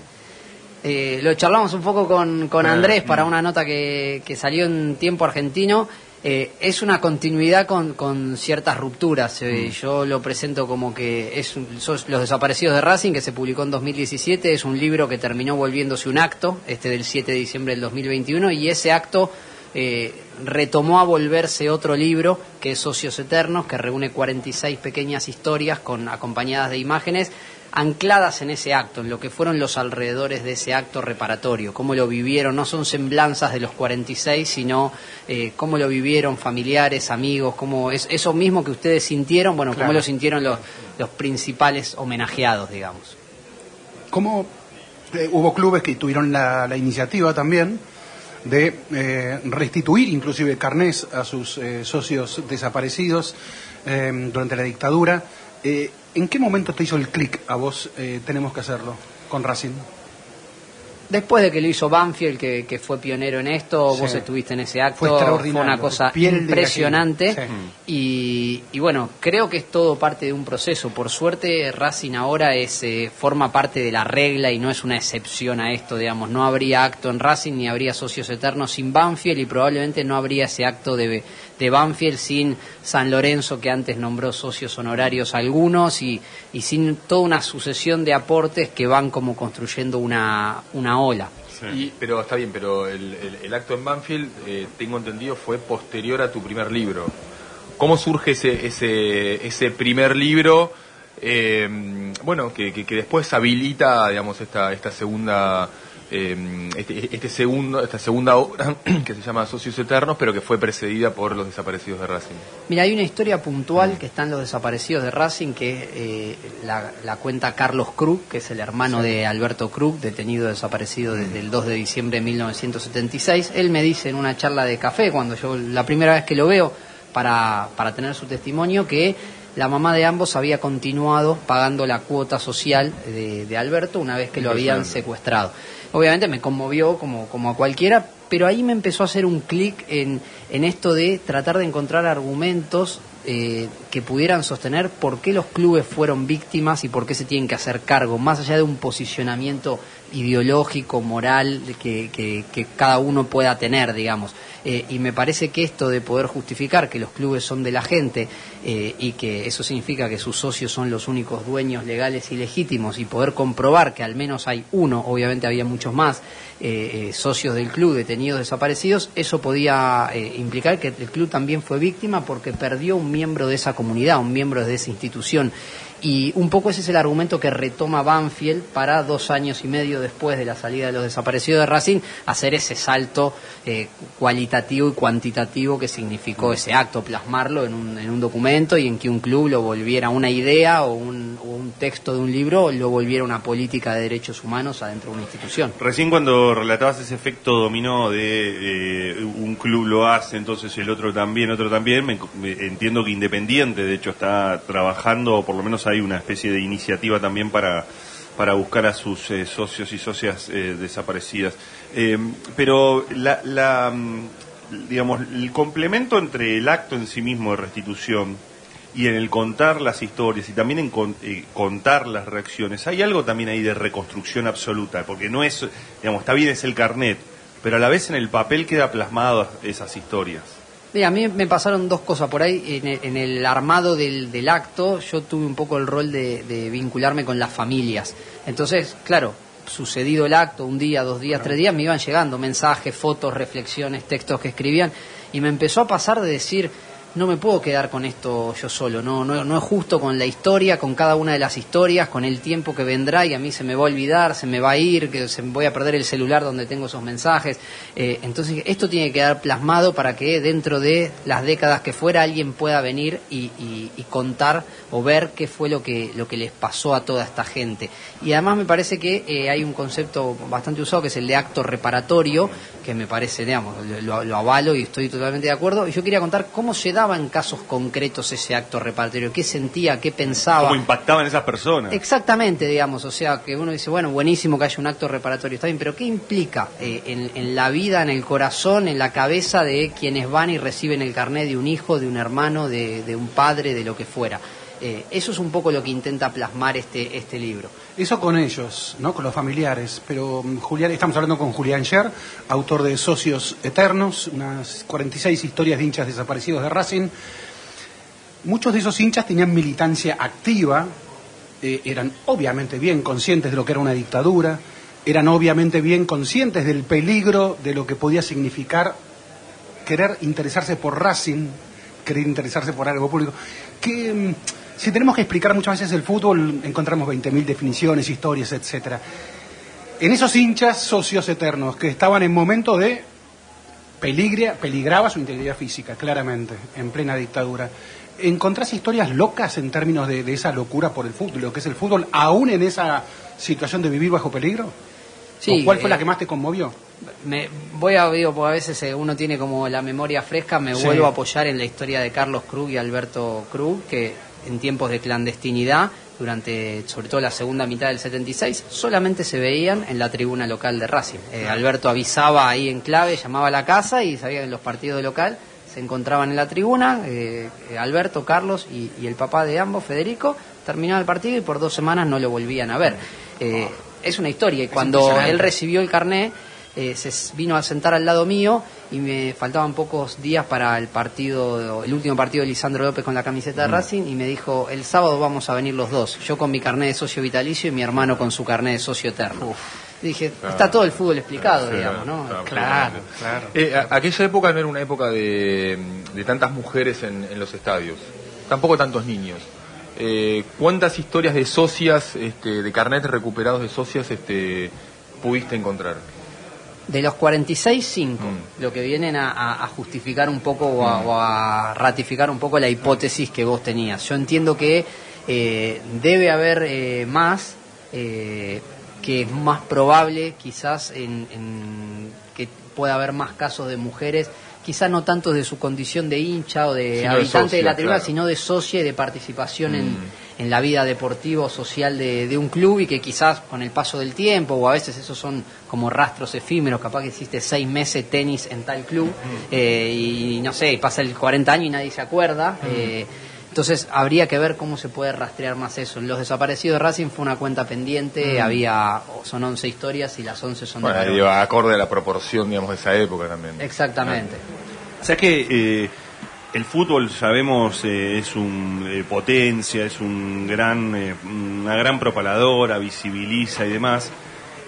Eh, lo charlamos un poco con, con Ah, Andrés mm. para una nota que, que salió en tiempo argentino. Eh, es una continuidad con, con ciertas rupturas. Eh, Yo lo presento como que es un- sos Los Desaparecidos de Racing, que se publicó en 2017. Es un libro que terminó volviéndose un acto, este del 7 de diciembre del 2021, y ese acto eh, retomó a volverse otro libro, que es Socios Eternos, que reúne 46 pequeñas historias con, acompañadas de imágenes ancladas en ese acto, en lo que fueron los alrededores de ese acto reparatorio, cómo lo vivieron, no son semblanzas de los 46, sino eh, cómo lo vivieron familiares, amigos, cómo es eso mismo que ustedes sintieron, bueno, Claro. cómo lo sintieron los, los principales homenajeados, digamos. Como eh, hubo clubes que tuvieron la, la iniciativa también de eh, restituir inclusive carnés a sus eh, socios desaparecidos eh, durante la dictadura. ¿En qué momento te hizo el clic a vos? eh, tenemos que hacerlo con Racing. Después de que lo hizo Banfield, que, que fue pionero en esto, Sí. vos estuviste en ese acto, Fue extraordinario, una cosa impresionante. gallina, Y, y bueno, creo que es todo parte de un proceso. Por suerte, Racing ahora es eh, forma parte de la regla y no es una excepción a esto, digamos. No habría acto en Racing ni habría socios eternos sin Banfield y probablemente no habría ese acto de, de Banfield sin San Lorenzo, que antes nombró socios honorarios algunos, y, y sin toda una sucesión de aportes que van como construyendo una, una ola. Y, pero está bien, pero el, el- el acto en Banfield, eh, tengo entendido, fue posterior a tu primer libro. ¿Cómo surge ese, ese, ese primer libro? eh, bueno, que, que- que después habilita, digamos, esta, esta segunda, eh, este, este segundo, esta segunda obra [clears throat] que se llama Socios Eternos, pero que fue precedida por los desaparecidos de Racing. Mira, hay una historia puntual que están los desaparecidos de Racing que eh, la, la cuenta Carlos Krug, que es el hermano de Alberto Krug, detenido desaparecido desde el 2 de diciembre de 1976. Él me dice en una charla de café, cuando yo la primera vez que lo veo para, para tener su testimonio, que la mamá de ambos había continuado pagando la cuota social de, de Alberto una vez que lo habían secuestrado. Obviamente me conmovió como, como a cualquiera, pero ahí me empezó a hacer un clic en, en esto de tratar de encontrar argumentos eh, que pudieran sostener por qué los clubes fueron víctimas y por qué se tienen que hacer cargo, más allá de un posicionamiento ideológico, moral, que, que- que cada uno pueda tener, digamos. Eh, y me parece que esto de poder justificar que los clubes son de la gente eh, y que eso significa que sus socios son los únicos dueños legales y legítimos y poder comprobar que al menos hay uno, obviamente había muchos más, eh, eh, socios del club detenidos desaparecidos, eso podía eh, implicar que el club también fue víctima porque perdió un miembro de esa comunidad, un miembro de esa institución. Y un poco ese es el argumento que retoma Banfield para dos años y medio después de la salida de los desaparecidos de Racing, hacer ese salto eh, cualitativo y cuantitativo que significó ese acto, plasmarlo en un, en un documento y en que un club lo volviera una idea o un, o un texto de un libro, lo volviera una política de derechos humanos adentro de una institución. Recién cuando relatabas ese efecto dominó de eh, un club lo hace, entonces el otro también, otro también, me- entiendo que Independiente, de hecho, está trabajando, o por lo menos hay una especie de iniciativa también para, para buscar a sus eh, socios y socias eh, desaparecidas. Eh, pero la, la, mm, digamos, el complemento entre el acto en sí mismo de restitución y en el contar las historias y también en con- eh, contar las reacciones, hay algo también ahí de reconstrucción absoluta, porque no es, digamos, está bien es el carnet, pero a la vez en el papel queda plasmado esas historias. Mira, a mí me pasaron dos cosas por ahí. En el, en el armado del, del acto, yo tuve un poco el rol de, de vincularme con las familias. Entonces, claro, sucedido el acto, un día, dos días, tres días, me iban llegando mensajes, fotos, reflexiones, textos que escribían, y me empezó a pasar de decir, no me puedo quedar con esto yo solo, no, no, no es justo con la historia, con cada una de las historias, con el tiempo que vendrá y a mí se me va a olvidar, se me va a ir, que se voy a perder el celular donde tengo esos mensajes. Eh, entonces esto tiene que quedar plasmado para que dentro de las décadas que fuera alguien pueda venir y, contar o ver qué fue lo que, lo que les pasó a toda esta gente. Y además me parece que eh, hay un concepto bastante usado que es el de acto reparatorio, que me parece, digamos, lo, lo avalo y estoy totalmente de acuerdo. Y yo quería contar cómo se daba en casos concretos ese acto reparatorio, qué sentía, qué pensaba. ¿Cómo impactaban esas personas? Exactamente, digamos, o sea, que uno dice, bueno, buenísimo que haya un acto reparatorio, está bien, pero ¿qué implica eh, en, en la vida, en el corazón, en la cabeza de quienes van y reciben el carnet de un hijo, de un hermano, de, de un padre, de lo que fuera? Eh, eso es un poco lo que intenta plasmar este, este libro. Eso con ellos, ¿no? Con los familiares. Pero mm, estamos hablando con Julián Scher, autor de Socios Eternos, unas 46 historias de hinchas desaparecidos de Racing. Muchos de esos hinchas tenían militancia activa, eh, eran obviamente bien conscientes de lo que era una dictadura, eran obviamente bien conscientes del peligro de lo que podía significar querer interesarse por Racing, querer interesarse por algo público. Que mm, si tenemos que explicar muchas veces el fútbol, encontramos 20.000 definiciones, historias, etcétera. En esos hinchas socios eternos que estaban en momento de peligria, peligraba su integridad física, claramente, en plena dictadura. ¿Encontrás historias locas en términos de, de esa locura por el fútbol, lo que es el fútbol, aún en esa situación de vivir bajo peligro? Sí, ¿O ¿Cuál fue eh, la que más te conmovió? Me voy a, digo, porque a veces eh, uno tiene como la memoria fresca, me Sí. vuelvo a apoyar en la historia de Carlos Krug y Alberto Krug, que en tiempos de clandestinidad, durante sobre todo la segunda mitad del 76, solamente se veían en la tribuna local de Racing. Eh, Alberto avisaba ahí en clave, llamaba a la casa y sabía que en los partidos de local se encontraban en la tribuna, eh, eh, Alberto, Carlos y, y el papá de ambos, Federico, terminaba el partido y por dos semanas no lo volvían a ver. Eh, es una historia y cuando él recibió el carné, eh, se vino a sentar al lado mío y me faltaban pocos días para el partido, el último partido de Lisandro López con la camiseta de Racing y me dijo, el sábado vamos a venir los dos, yo con mi carné de socio vitalicio y mi hermano con su carné de socio eterno. Dije, está todo el fútbol explicado, Sí, digamos, ¿no? claro, Claro, claro. Eh, a- aquella época no era una época de, de tantas mujeres en, en los estadios, tampoco tantos niños. Eh, ¿Cuántas historias de socias, este, de carnet recuperados de socias, este, pudiste encontrar? De los 46, 5, Mm. lo que vienen a, a- justificar un poco o a, o a ratificar un poco la hipótesis que vos tenías. Yo entiendo que eh, debe haber eh, más, eh, que es más probable quizás en, en que pueda haber más casos de mujeres, quizás no tanto de su condición de hincha o de Sino de habitante de, la tribuna, claro. sino de socia y de participación en, Mm. en la vida deportiva o social de, de un club y que quizás con el paso del tiempo o a veces esos son como rastros efímeros, capaz que hiciste seis meses tenis en tal club eh, y no sé, pasa el 40 años y nadie se acuerda. eh, entonces habría que ver cómo se puede rastrear más eso. Los desaparecidos de Racing fue una cuenta pendiente, había son 11 historias y las 11 son de Bueno, varones. digo, acorde a la proporción, digamos, de esa época también. Exactamente. O sea que eh, el fútbol, sabemos, eh, es un eh, potencia, es un gran, eh, una gran propaladora, visibiliza y demás.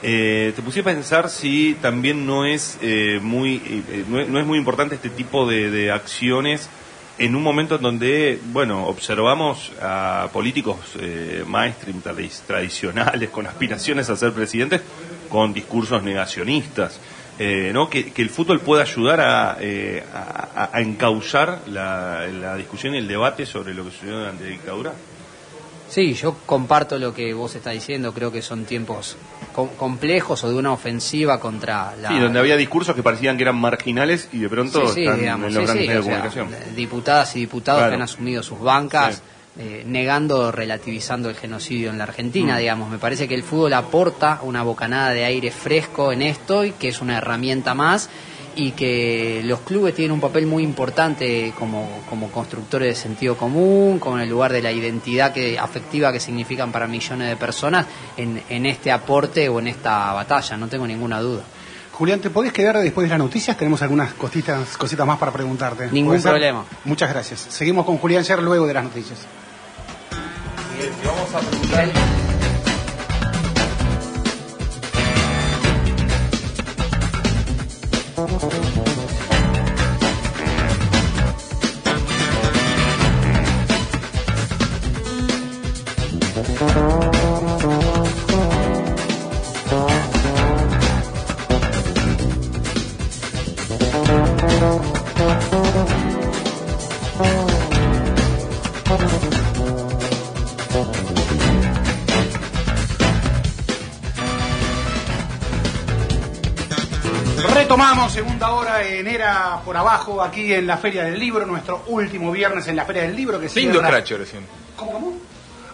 Eh, te puse a pensar si también no es eh, muy eh, no, es, muy importante este tipo de, acciones en un momento en donde, bueno, observamos a políticos eh, mainstream tradi- tradicionales con aspiraciones a ser presidentes con discursos negacionistas. eh, ¿no? que, el fútbol pueda ayudar a, a, a encauzar la discusión y el debate sobre lo que sucedió durante la dictadura. Sí, yo comparto lo que vos estás diciendo, creo que son tiempos com- complejos o de una ofensiva contra la... Sí, donde había discursos que parecían que eran marginales y de pronto Sí, sí, están digamos, en los sí, grandes sí, medios de sea, comunicación. diputadas y diputados Claro. que han asumido sus bancas, eh, negando, relativizando el genocidio en la Argentina, Mm. digamos. Me parece que el fútbol aporta una bocanada de aire fresco en esto y que es una herramienta más y que los clubes tienen un papel muy importante como, como constructores de sentido común, como en el lugar de la identidad que, afectiva que significan para millones de personas en, en este aporte o en esta batalla, no tengo ninguna duda. Julián, ¿te podés quedar después de las noticias? Tenemos algunas cositas, cositas más para preguntarte. Ningún ¿Puede ser? problema. Muchas gracias. Seguimos con Julián Sher luego de las noticias. Música segunda hora en Era por Abajo, aquí en la Feria del Libro, nuestro último viernes en la Feria del Libro que Lindo cierra- scratch recién. ¿Cómo, cómo?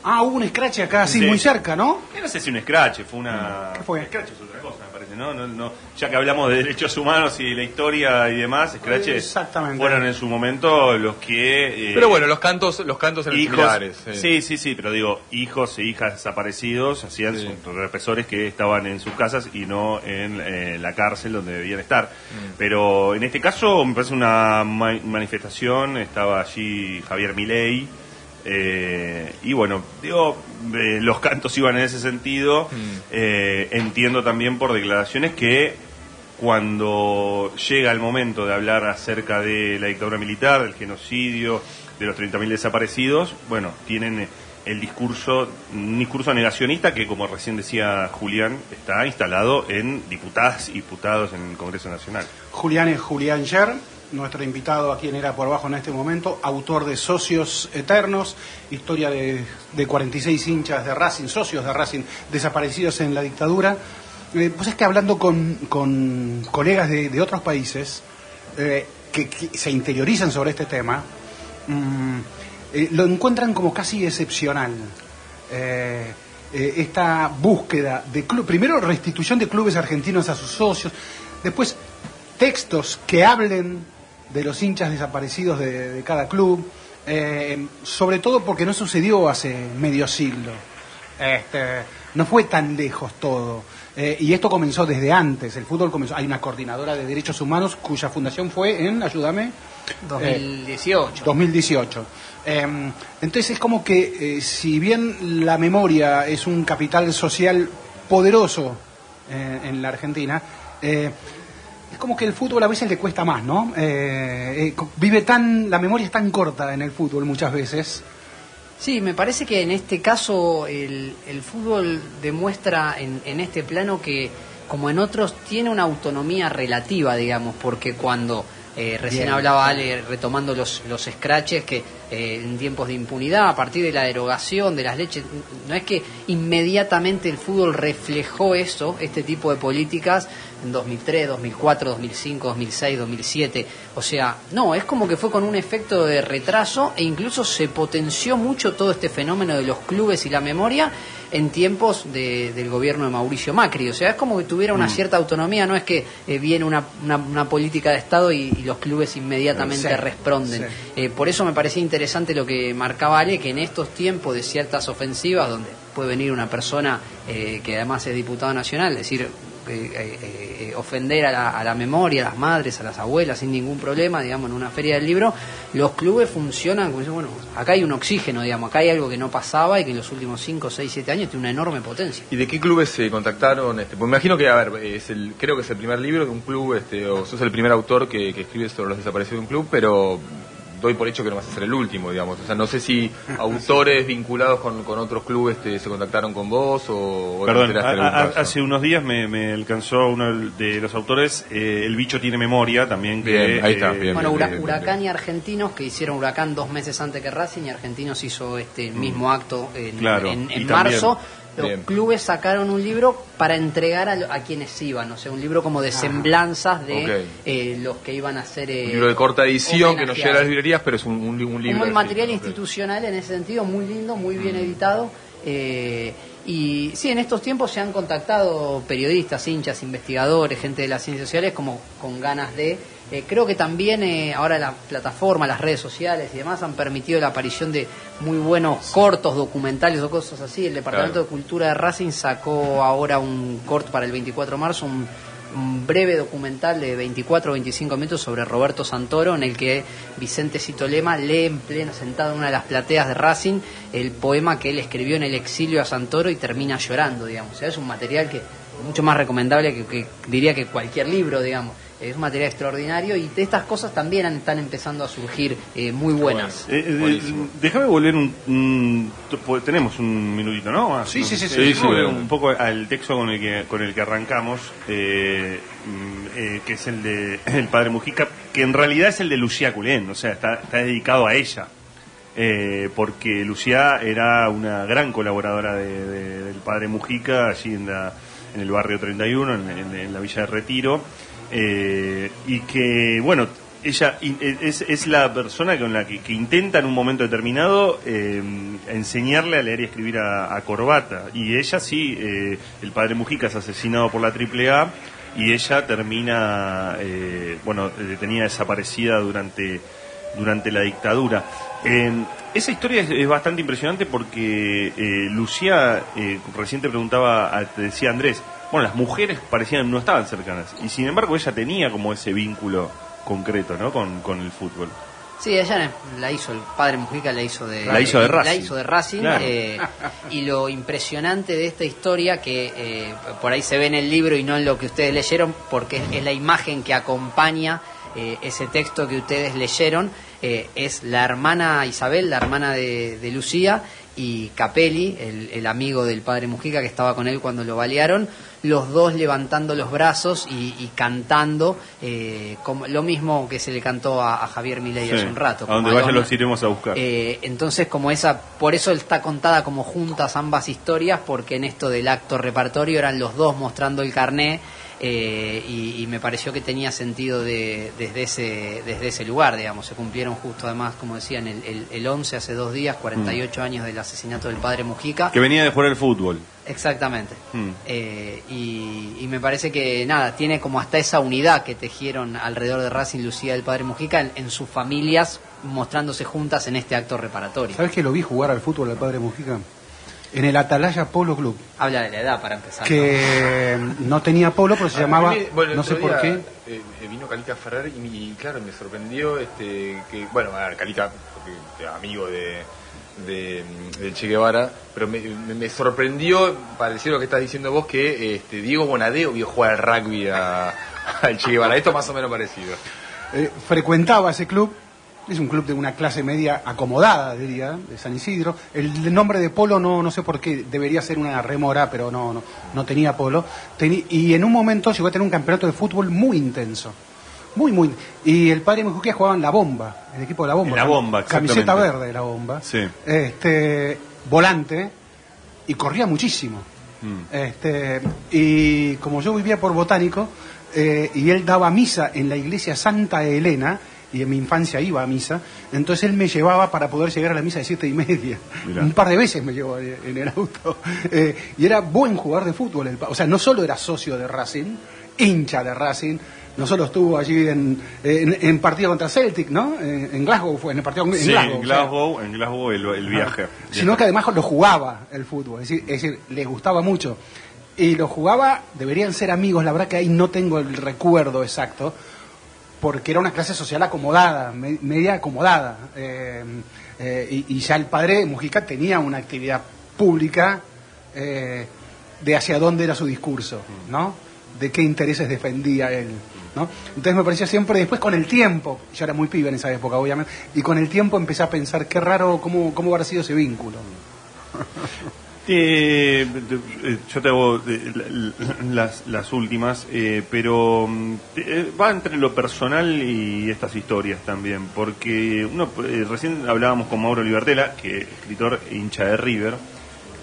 Ah, hubo un scratch acá, sí, Sí. muy cerca, ¿no? Yo No sé si un scratch, fue una... ¿Qué fue? Scratch es otra cosa, ¿no? No, no- Ya que hablamos de derechos humanos y de la historia y demás, scratch Exactamente. fueron en su momento los que... eh, Pero bueno, los cantos, los cantos eran hijos, similares. eh. sí, sí, sí, pero digo, hijos e hijas desaparecidos hacían Sí. sus represores que estaban en sus casas y no en eh, la cárcel donde debían estar. Mm. Pero en este caso me parece una ma- manifestación, estaba allí Javier Milei, eh, y bueno, digo, eh, los cantos iban en ese sentido, Mm. eh, entiendo también por declaraciones que cuando llega el momento de hablar acerca de la dictadura militar, del genocidio, de los 30.000 desaparecidos, bueno, tienen eh, el discurso, un discurso negacionista que, como recién decía Julián, está instalado en diputadas y diputados en el Congreso Nacional. Julián es Julián Sher, nuestro invitado aquí en Era por Abajo en este momento, autor de Socios Eternos, historia de, de 46 hinchas de Racing, socios de Racing desaparecidos en la dictadura. Eh, pues es que hablando con, con colegas de, otros países eh, que, se interiorizan sobre este tema, mm, eh, lo encuentran como casi excepcional. Eh, eh, esta búsqueda de club, primero restitución de clubes argentinos a sus socios, después textos que hablen de los hinchas desaparecidos de, de cada club, eh, sobre todo porque no sucedió hace medio siglo. Este, no fue tan lejos todo. Eh, y esto comenzó desde antes. El fútbol comenzó. Hay una coordinadora de derechos humanos cuya fundación fue en, ayúdame, 2018. 2018. Eh, entonces es como que eh, si bien la memoria es un capital social poderoso eh, en la Argentina, eh, es como que el fútbol a veces le cuesta más, ¿no? Eh, eh, vive tan, la memoria es tan corta en el fútbol muchas veces. Sí, me parece que en este caso el, el fútbol demuestra en, en este plano que, como en otros, tiene una autonomía relativa, digamos, porque cuando eh, recién Bien. hablaba Ale retomando los, los scratches que eh, en tiempos de impunidad, a partir de la derogación de las leches, no es que inmediatamente el fútbol reflejó eso, este tipo de políticas, en 2003, 2004, 2005, 2006, 2007. O sea, no, es como que fue con un efecto de retraso e incluso se potenció mucho todo este fenómeno de los clubes y la memoria en tiempos de- del gobierno de Mauricio Macri. O sea, es como que tuviera una cierta autonomía, no es que eh, viene una, una- una política de Estado y, y los clubes inmediatamente Sí, responden. sí. Eh, por eso me parecía interesante lo que marcaba Ale, que en estos tiempos de ciertas ofensivas, donde puede venir una persona eh, que además es diputado nacional, decir, eh, eh, eh, ofender a la, a la memoria, a las madres, a las abuelas, sin ningún problema, digamos, en una feria del libro, los clubes funcionan como bueno, acá hay un oxígeno, digamos, acá hay algo que no pasaba y que en los últimos 5, 6, 7 años tiene una enorme potencia. ¿Y de qué clubes se contactaron? Este, pues me imagino que, a ver, es el, creo que es el primer libro de un club, este, o sos el primer autor que, que escribe sobre los desaparecidos de un club, pero doy por hecho que no vas a ser el último, digamos. O sea, no sé si autores vinculados con, con otros clubes te, se contactaron con vos o, o Perdón, a- a- hace unos días me, me alcanzó uno de los autores, eh, El bicho tiene memoria, también que... Bien, ahí está, eh, bien. Bueno, Hura- bien, bien, Huracán y Argentinos, que hicieron Huracán dos meses antes que Racing, y Argentinos hizo este mismo acto en, Claro, en- y en también- marzo. Los Bien. clubes sacaron un libro para entregar a, lo- a quienes iban, o sea, un libro como de semblanzas de eh, los que iban a ser... eh, Un libro de corta edición que no llega a las librerías, pero es un, un, un libro. Como el así, material institucional en ese sentido, muy lindo, muy bien editado. eh, y sí, en estos tiempos se han contactado periodistas, hinchas, investigadores, gente de las ciencias sociales, como con ganas de. Eh, creo que también eh, ahora la plataforma, las redes sociales y demás han permitido la aparición de muy buenos cortos, documentales o cosas así. El Departamento Claro. de Cultura de Racing sacó ahora un corto para el 24 de marzo, un, un breve documental de 24 o 25 minutos sobre Roberto Santoro, en el que Vicente Citolema lee en pleno, sentado en una de las plateas de Racing, el poema que él escribió en el exilio a Santoro y termina llorando, digamos. O sea, es un material que mucho más recomendable que, que diría que cualquier libro, digamos. Es un material extraordinario y de estas cosas también han- están empezando a surgir eh, muy buenas. Eh, eh, Buenísimo. déjame volver un, tenemos un minutito, ¿no? Más, Sí, ¿no? sí, sí, sí. Volver un poco al texto con el que con el que arrancamos, eh, mm, eh, que es el de [laughs] el padre Mujica, que en realidad es el de Lucía Culén, o sea, está, está dedicado a ella. Eh, porque Lucía era una gran colaboradora de- de- del padre Mujica allí en, la, en el barrio 31, en, en- en la Villa de Retiro, eh, y que, bueno, ella in- es, es la persona con la que, que intenta en un momento determinado eh, enseñarle a leer y escribir a, Corbata, y ella sí, eh, el padre Mujica es asesinado por la AAA, y ella termina, eh, bueno, detenida desaparecida durante durante la dictadura. Eh, esa historia es, bastante impresionante porque eh, Lucía eh, recién te preguntaba, te decía Andrés, bueno, las mujeres parecían no estaban cercanas y sin embargo ella tenía como ese vínculo concreto, ¿no? Con, con el fútbol. Sí, ella la hizo, el padre Mujica la hizo de, La hizo de Racing. La hizo de Racing. Claro. eh, y lo impresionante de esta historia, que eh, por ahí se ve en el libro y no en lo que ustedes leyeron, porque es, es la imagen que acompaña eh, ese texto que ustedes leyeron, eh, es la hermana Isabel, la hermana de, de Lucía, y Capelli, el, el amigo del padre Mujica que estaba con él cuando lo balearon, los dos levantando los brazos y, y cantando, eh, como, lo mismo que se le cantó a, a Javier Milei Sí, hace un rato. a donde vayan los iremos a buscar. Eh, entonces, como esa, por eso está contada como juntas ambas historias, porque en esto del acto reparatorio eran los dos mostrando el carné. Eh, y, y me pareció que tenía sentido de, desde, ese, desde ese lugar, digamos. Se cumplieron justo, además, como decían, el, el, el 11 hace dos días, 48 años del asesinato del padre Mujica. que venía de jugar el fútbol. Exactamente. Mm. Eh, y, y me parece que nada, tiene como hasta esa unidad que tejieron alrededor de Racing Lucía del Padre Mujica en, en sus familias mostrándose juntas en este acto reparatorio. ¿Sabes que lo vi jugar al fútbol al padre Mujica? En el Atalaya Polo Club, Habla de la edad para empezar. que no tenía polo, pero se llamaba, me- bueno, no sé por qué. eh, eh, vino Calita Ferrer y, claro, me sorprendió este, que, bueno, a ver, Calita, porque, que amigo de, de, de Che Guevara, pero me, me- me sorprendió, parecido a lo que estás diciendo vos, que este, Diego Bonadeo vio jugar al rugby a, al Che Guevara. Esto más o menos parecido. Eh, frecuentaba ese club, es un club de una clase media acomodada, diría, de San Isidro. El nombre de polo no, no sé por qué, debería ser una remora, pero no, no, no tenía polo. Teni- y en un momento llegó a tener un campeonato de fútbol muy intenso. Muy, muy. Y el padre Mujica jugaba en la bomba, el equipo de la bomba. La Bomba, Camiseta verde de la bomba. Sí. Este, volante, y corría muchísimo. Mm. Este, y como yo vivía por Botánico, eh, y él daba misa en la iglesia Santa Elena, y en mi infancia iba a misa, entonces él me llevaba para poder llegar a la misa de siete y media. Mirá. Un par de veces me llevó en el auto. [laughs] Eh, y era buen jugador de fútbol. el o sea, no solo era socio de Racing, hincha de Racing, no solo estuvo allí en, en, en partido contra Celtic, ¿no? En, en Glasgow fue, en el partido en Sí, Glasgow. en o sea, Glasgow, en Glasgow el, el viaje. sino que además lo jugaba el fútbol, es decir, es decir, le gustaba mucho. Y lo jugaba, deberían ser amigos, la verdad que ahí no tengo el recuerdo exacto, porque era una clase social acomodada, me- media acomodada. eh, eh, y, y ya el padre Mujica tenía una actividad pública eh, de hacia dónde era su discurso, ¿no? De qué intereses defendía él. ¿no? Entonces me parecía siempre, después con el tiempo, yo era muy pibe en esa época, obviamente, y con el tiempo empecé a pensar qué raro, cómo, cómo habrá sido ese vínculo. Eh, yo te hago eh, las, las últimas, eh, pero mm, eh, va entre lo personal y estas historias también, porque uno eh, recién hablábamos con Mauro Libertela, que es escritor e hincha de River,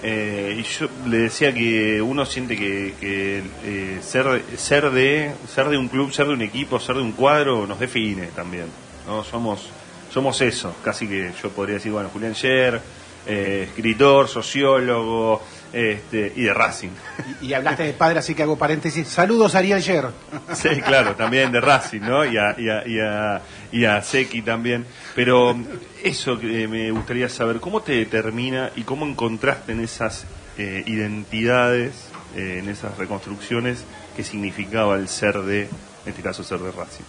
eh, y yo le decía que uno siente que, que, ser ser de ser de un club, ser de un equipo, ser de un cuadro nos define también, no somos somos eso, casi que yo podría decir bueno Julián Scher, eh, escritor, sociólogo, este, y de Racing. Y, y hablaste de padre, así que hago paréntesis. Saludos a Ariel Sher. [laughs] Sí, claro, también de Racing, ¿no? Y a, y a, y a, y a Seki también. Pero eso que me gustaría saber, ¿cómo te determina y cómo encontraste en esas eh, identidades, eh, en esas reconstrucciones, qué significaba el ser de, en este caso, ser de Racing?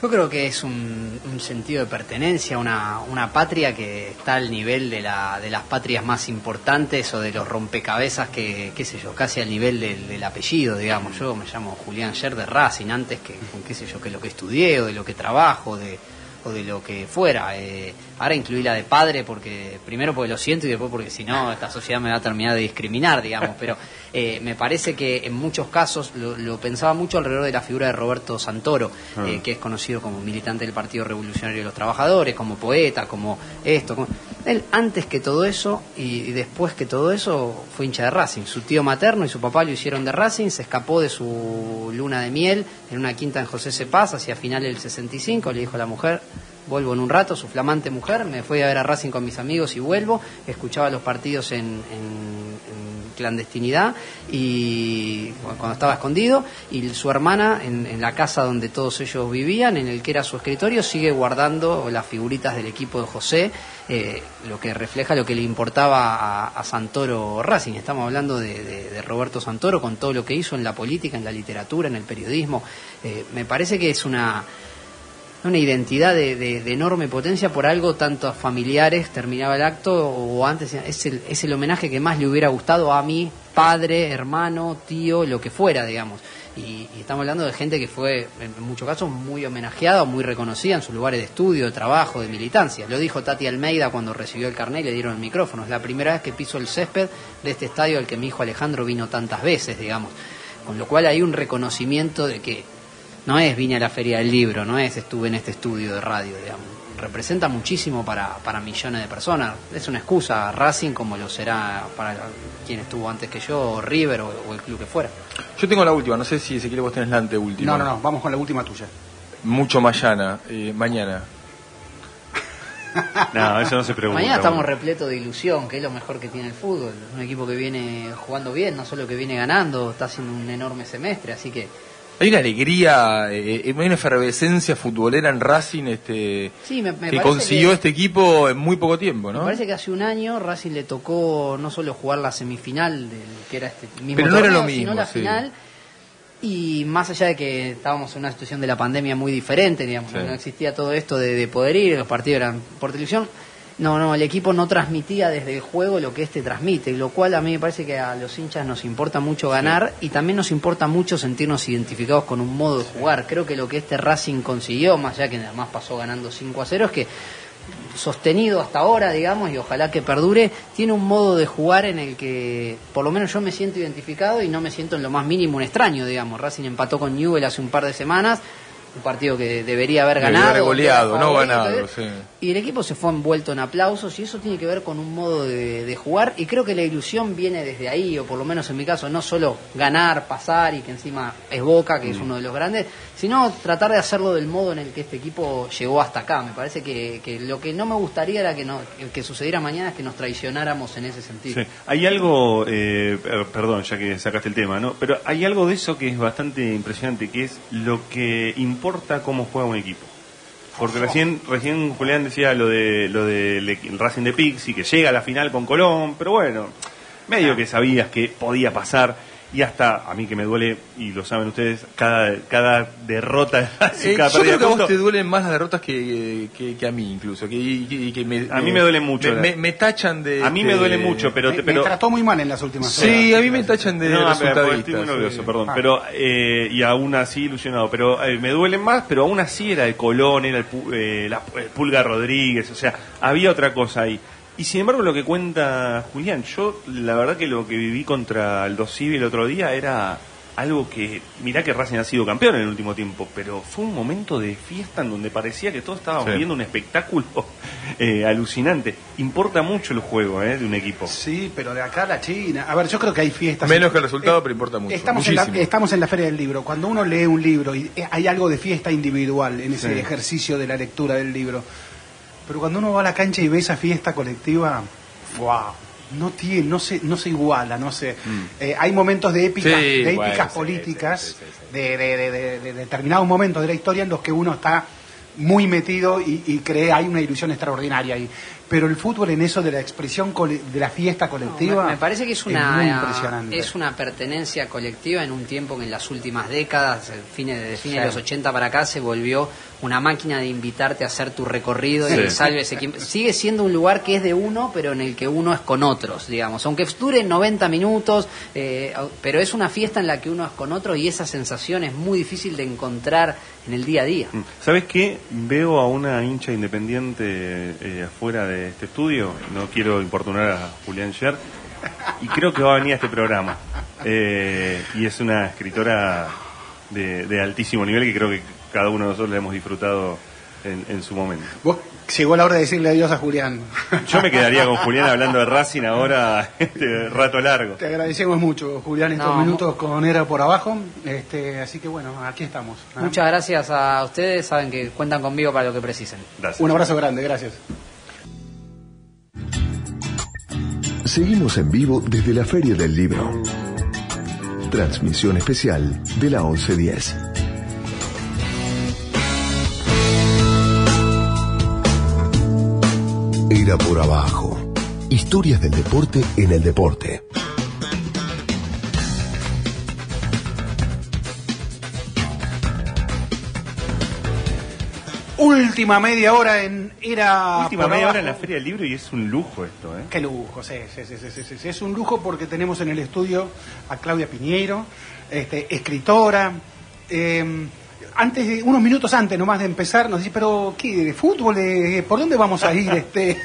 Yo creo que es un, sentido de pertenencia, una, una patria que está al nivel de, la, de las patrias más importantes o de los rompecabezas que, qué sé yo, casi al nivel del, del apellido, digamos. Yo me llamo Julián Sher de Racing antes que, qué sé yo, que lo que estudié o de lo que trabajo, de, o de lo que fuera. Eh, ahora incluí la de padre porque primero porque lo siento y después porque si no esta sociedad me va a terminar de discriminar, digamos. Pero eh, me parece que en muchos casos lo, lo, pensaba mucho alrededor de la figura de Roberto Santoro, Ah. eh, que es conocido como militante del Partido Revolucionario de los Trabajadores, como poeta, como esto. como- Él antes que todo eso y, y después que todo eso fue hincha de Racing. Su tío materno y su papá lo hicieron de Racing, se escapó de su luna de miel en una quinta en José Cepaz hacia finales del 65, le dijo a la mujer, vuelvo en un rato, su flamante mujer, me fui a ver a Racing con mis amigos y vuelvo, escuchaba los partidos en, en- en clandestinidad y cuando estaba escondido y su hermana en, la casa donde todos ellos vivían, en el que era su escritorio, sigue guardando las figuritas del equipo de José, eh, lo que refleja lo que le importaba a, Santoro Racing. Estamos hablando de Roberto Santoro con todo lo que hizo en la política, en la literatura, en el periodismo. Eh, me parece que es una una identidad de, de- enorme potencia por algo tanto a familiares, terminaba el acto, o antes, es el, es el homenaje que más le hubiera gustado a mi padre, hermano, tío, lo que fuera, digamos. Y, estamos hablando de gente que fue, en muchos casos, muy homenajeada, muy reconocida en sus lugares de estudio, de trabajo, de militancia. Lo dijo Tati Almeida cuando recibió el carnet y le dieron el micrófono. Es la primera vez que piso el césped de este estadio al que mi hijo Alejandro vino tantas veces, digamos. Con lo cual hay un reconocimiento de que no es vine a la feria del libro, no es estuve en este estudio de radio, digamos. Representa muchísimo para, para millones de personas. Es una excusa Racing como lo será para quien estuvo antes que yo, o River o, o el club que fuera. Yo tengo la última, no sé si Ezequiel vos tenés la anteúltima. No, no, no, vamos con la última tuya. Mucho mañana, eh, mañana. [laughs] No, eso no se pregunta. Mañana estamos bueno. repletos de ilusión, que es lo mejor que tiene el fútbol. Un equipo que viene jugando bien, no solo que viene ganando, está haciendo un enorme semestre, así que Hay una alegría, eh, hay una efervescencia futbolera en Racing este, sí, me, me que consiguió que- este equipo en muy poco tiempo, ¿no? Me parece que hace un año Racing le tocó no solo jugar la semifinal del que era este mismo Pero no era torneo, sino la sí. final. Y más allá de que estábamos en una situación de la pandemia muy diferente, digamos, Sí. no existía todo esto de, de poder ir, los partidos eran por televisión. No, no, el equipo no transmitía desde el juego lo que este transmite, lo cual a mí me parece que a los hinchas nos importa mucho ganar y también nos importa mucho sentirnos identificados con un modo de jugar. Creo que lo que este Racing consiguió, más allá que además pasó ganando 5 a 0, es que sostenido hasta ahora, digamos, y ojalá que perdure, tiene un modo de jugar en el que por lo menos yo me siento identificado y no me siento en lo más mínimo un extraño, digamos. Racing empató con Newell hace un par de semanas, un partido que debería haber Debería ganado. haber goleado, no ganado, sí. Y el equipo se fue envuelto en aplausos y eso tiene que ver con un modo de, de jugar y creo que la ilusión viene desde ahí, o por lo menos en mi caso, no solo ganar, pasar y que encima es Boca, que es uno de los grandes, sino tratar de hacerlo del modo en el que este equipo llegó hasta acá. Me parece que, que lo que no me gustaría era que, no, que sucediera mañana es que nos traicionáramos en ese sentido. Sí. Hay algo, eh, eh, perdón, ya que sacaste el tema, ¿no? Pero hay algo de eso que es bastante impresionante, que es lo que importa cómo juega un equipo. Porque recién, recién Julián decía lo de lo del el Racing de Pixi, que llega a la final con Colón, pero bueno, medio que sabías que podía pasar. Y hasta a mí que me duele, y lo saben ustedes, cada, cada derrota, Eh, cada yo creo que a vos te duelen más las derrotas que, que, que a mí incluso. Que, y que me, A mí me duele mucho. Me, me- me tachan de... a mí me duele mucho, pero, me, te- me pero trató muy mal en las últimas Sí, horas. a mí me tachan de No, estoy muy nervioso, sí. perdón. Ah. Pero, eh, y aún así ilusionado. Pero eh, me duelen más, pero aún así era el Colón, era el, Pu- eh, la- el Pulga Rodríguez, o sea, había otra cosa ahí. Y sin embargo, lo que cuenta Julián, yo la verdad que lo que viví contra el Dosivi el otro día era algo que, mirá que Racing ha sido campeón en el último tiempo, pero fue un momento de fiesta en donde parecía que todos estábamos Sí. viendo un espectáculo [laughs] eh, alucinante. Importa mucho el juego eh, de un equipo. Sí, pero de acá a la China. A ver, yo creo que hay fiestas. Menos que el resultado, pero importa mucho, Estamos en, la, estamos en la Feria del Libro. Cuando uno lee un libro y eh, hay algo de fiesta individual en ese Sí. ejercicio de la lectura del libro. Pero cuando uno va a la cancha y ve esa fiesta colectiva, wow, no tiene, no se, no se iguala, no sé. Eh, hay momentos de épicas, Mm. Sí, de épicas políticas, sí, sí, sí, De, de- de- de- de determinados momentos de la historia en los que uno está muy metido y, y cree hay una ilusión extraordinaria ahí. Pero el fútbol en eso de la expresión de la fiesta colectiva Me, me parece que es muy una impresionante. es una pertenencia colectiva en un tiempo que en las últimas décadas, el fines de fines de Sí. los 80 para acá se volvió una máquina de invitarte a hacer tu recorrido y Sí. sálvese quien sigue siendo un lugar que es de uno, pero en el que uno es con otros, digamos, aunque dure 90 minutos, eh, pero es una fiesta en la que uno es con otros y esa sensación es muy difícil de encontrar en el día a día. Mm. ¿Sabes qué? Veo a una hincha independiente eh, afuera de este estudio. No quiero importunar a Julián Scher. Y creo que va a venir a este programa. Eh, y es una escritora de, de altísimo nivel que creo que cada uno de nosotros le hemos disfrutado en, en su momento. Vos llegó la hora de decirle adiós a Julián. Yo me quedaría con Julián hablando de Racing ahora [laughs] este rato largo. Te agradecemos mucho, Julián, estos No, minutos con Era por abajo. Este, así que bueno, aquí estamos. Muchas gracias a ustedes, saben que cuentan conmigo para lo que precisen. Gracias. Un abrazo grande, gracias. Seguimos en vivo desde la Feria del Libro. Transmisión especial de la 1110. Era por abajo. Historias del deporte en el deporte. Última media hora en Era Última por media abajo. hora en la Feria del Libro y es un lujo esto, ¿eh? Qué lujo, sí, sí, sí, sí, sí. Es un lujo porque tenemos en el estudio a Claudia Piñeiro, este, escritora. eh, antes de, unos minutos antes nomás de empezar, nos dice, pero ¿qué? ¿De fútbol? Eh, ¿Por dónde vamos a ir? este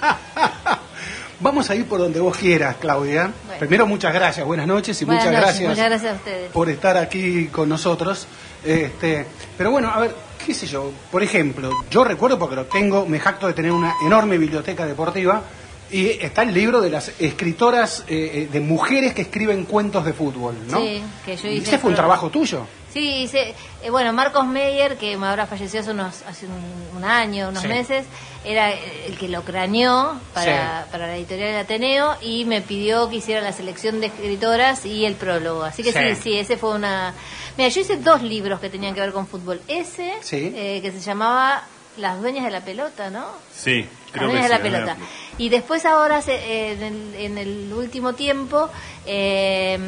[laughs] Vamos a ir por donde vos quieras, Claudia. Bueno. Primero, muchas gracias, buenas noches y Buenas muchas noches, gracias muchas gracias a ustedes. por estar aquí con nosotros. Este, pero bueno, a ver, qué sé yo, por ejemplo, yo recuerdo porque lo tengo, me jacto de tener una enorme biblioteca deportiva y está el libro de las escritoras eh, eh, de mujeres que escriben cuentos de fútbol, ¿no? Sí, que yo hice Ese fue un trabajo tuyo. Sí, hice, eh, bueno, Marcos Meyer, que ahora falleció hace, unos, hace un, un año, unos Sí. meses, era el que lo craneó para, para la editorial del Ateneo y me pidió que hiciera la selección de escritoras y el prólogo. Así que sí, Sí. sí, ese fue una... Mira, yo hice dos libros que tenían que ver con fútbol. Ese, Sí. eh, que se llamaba Las dueñas de la pelota, ¿no? Sí, Que la pelota. Y después ahora, se- eh, en, el, en el último tiempo, eh,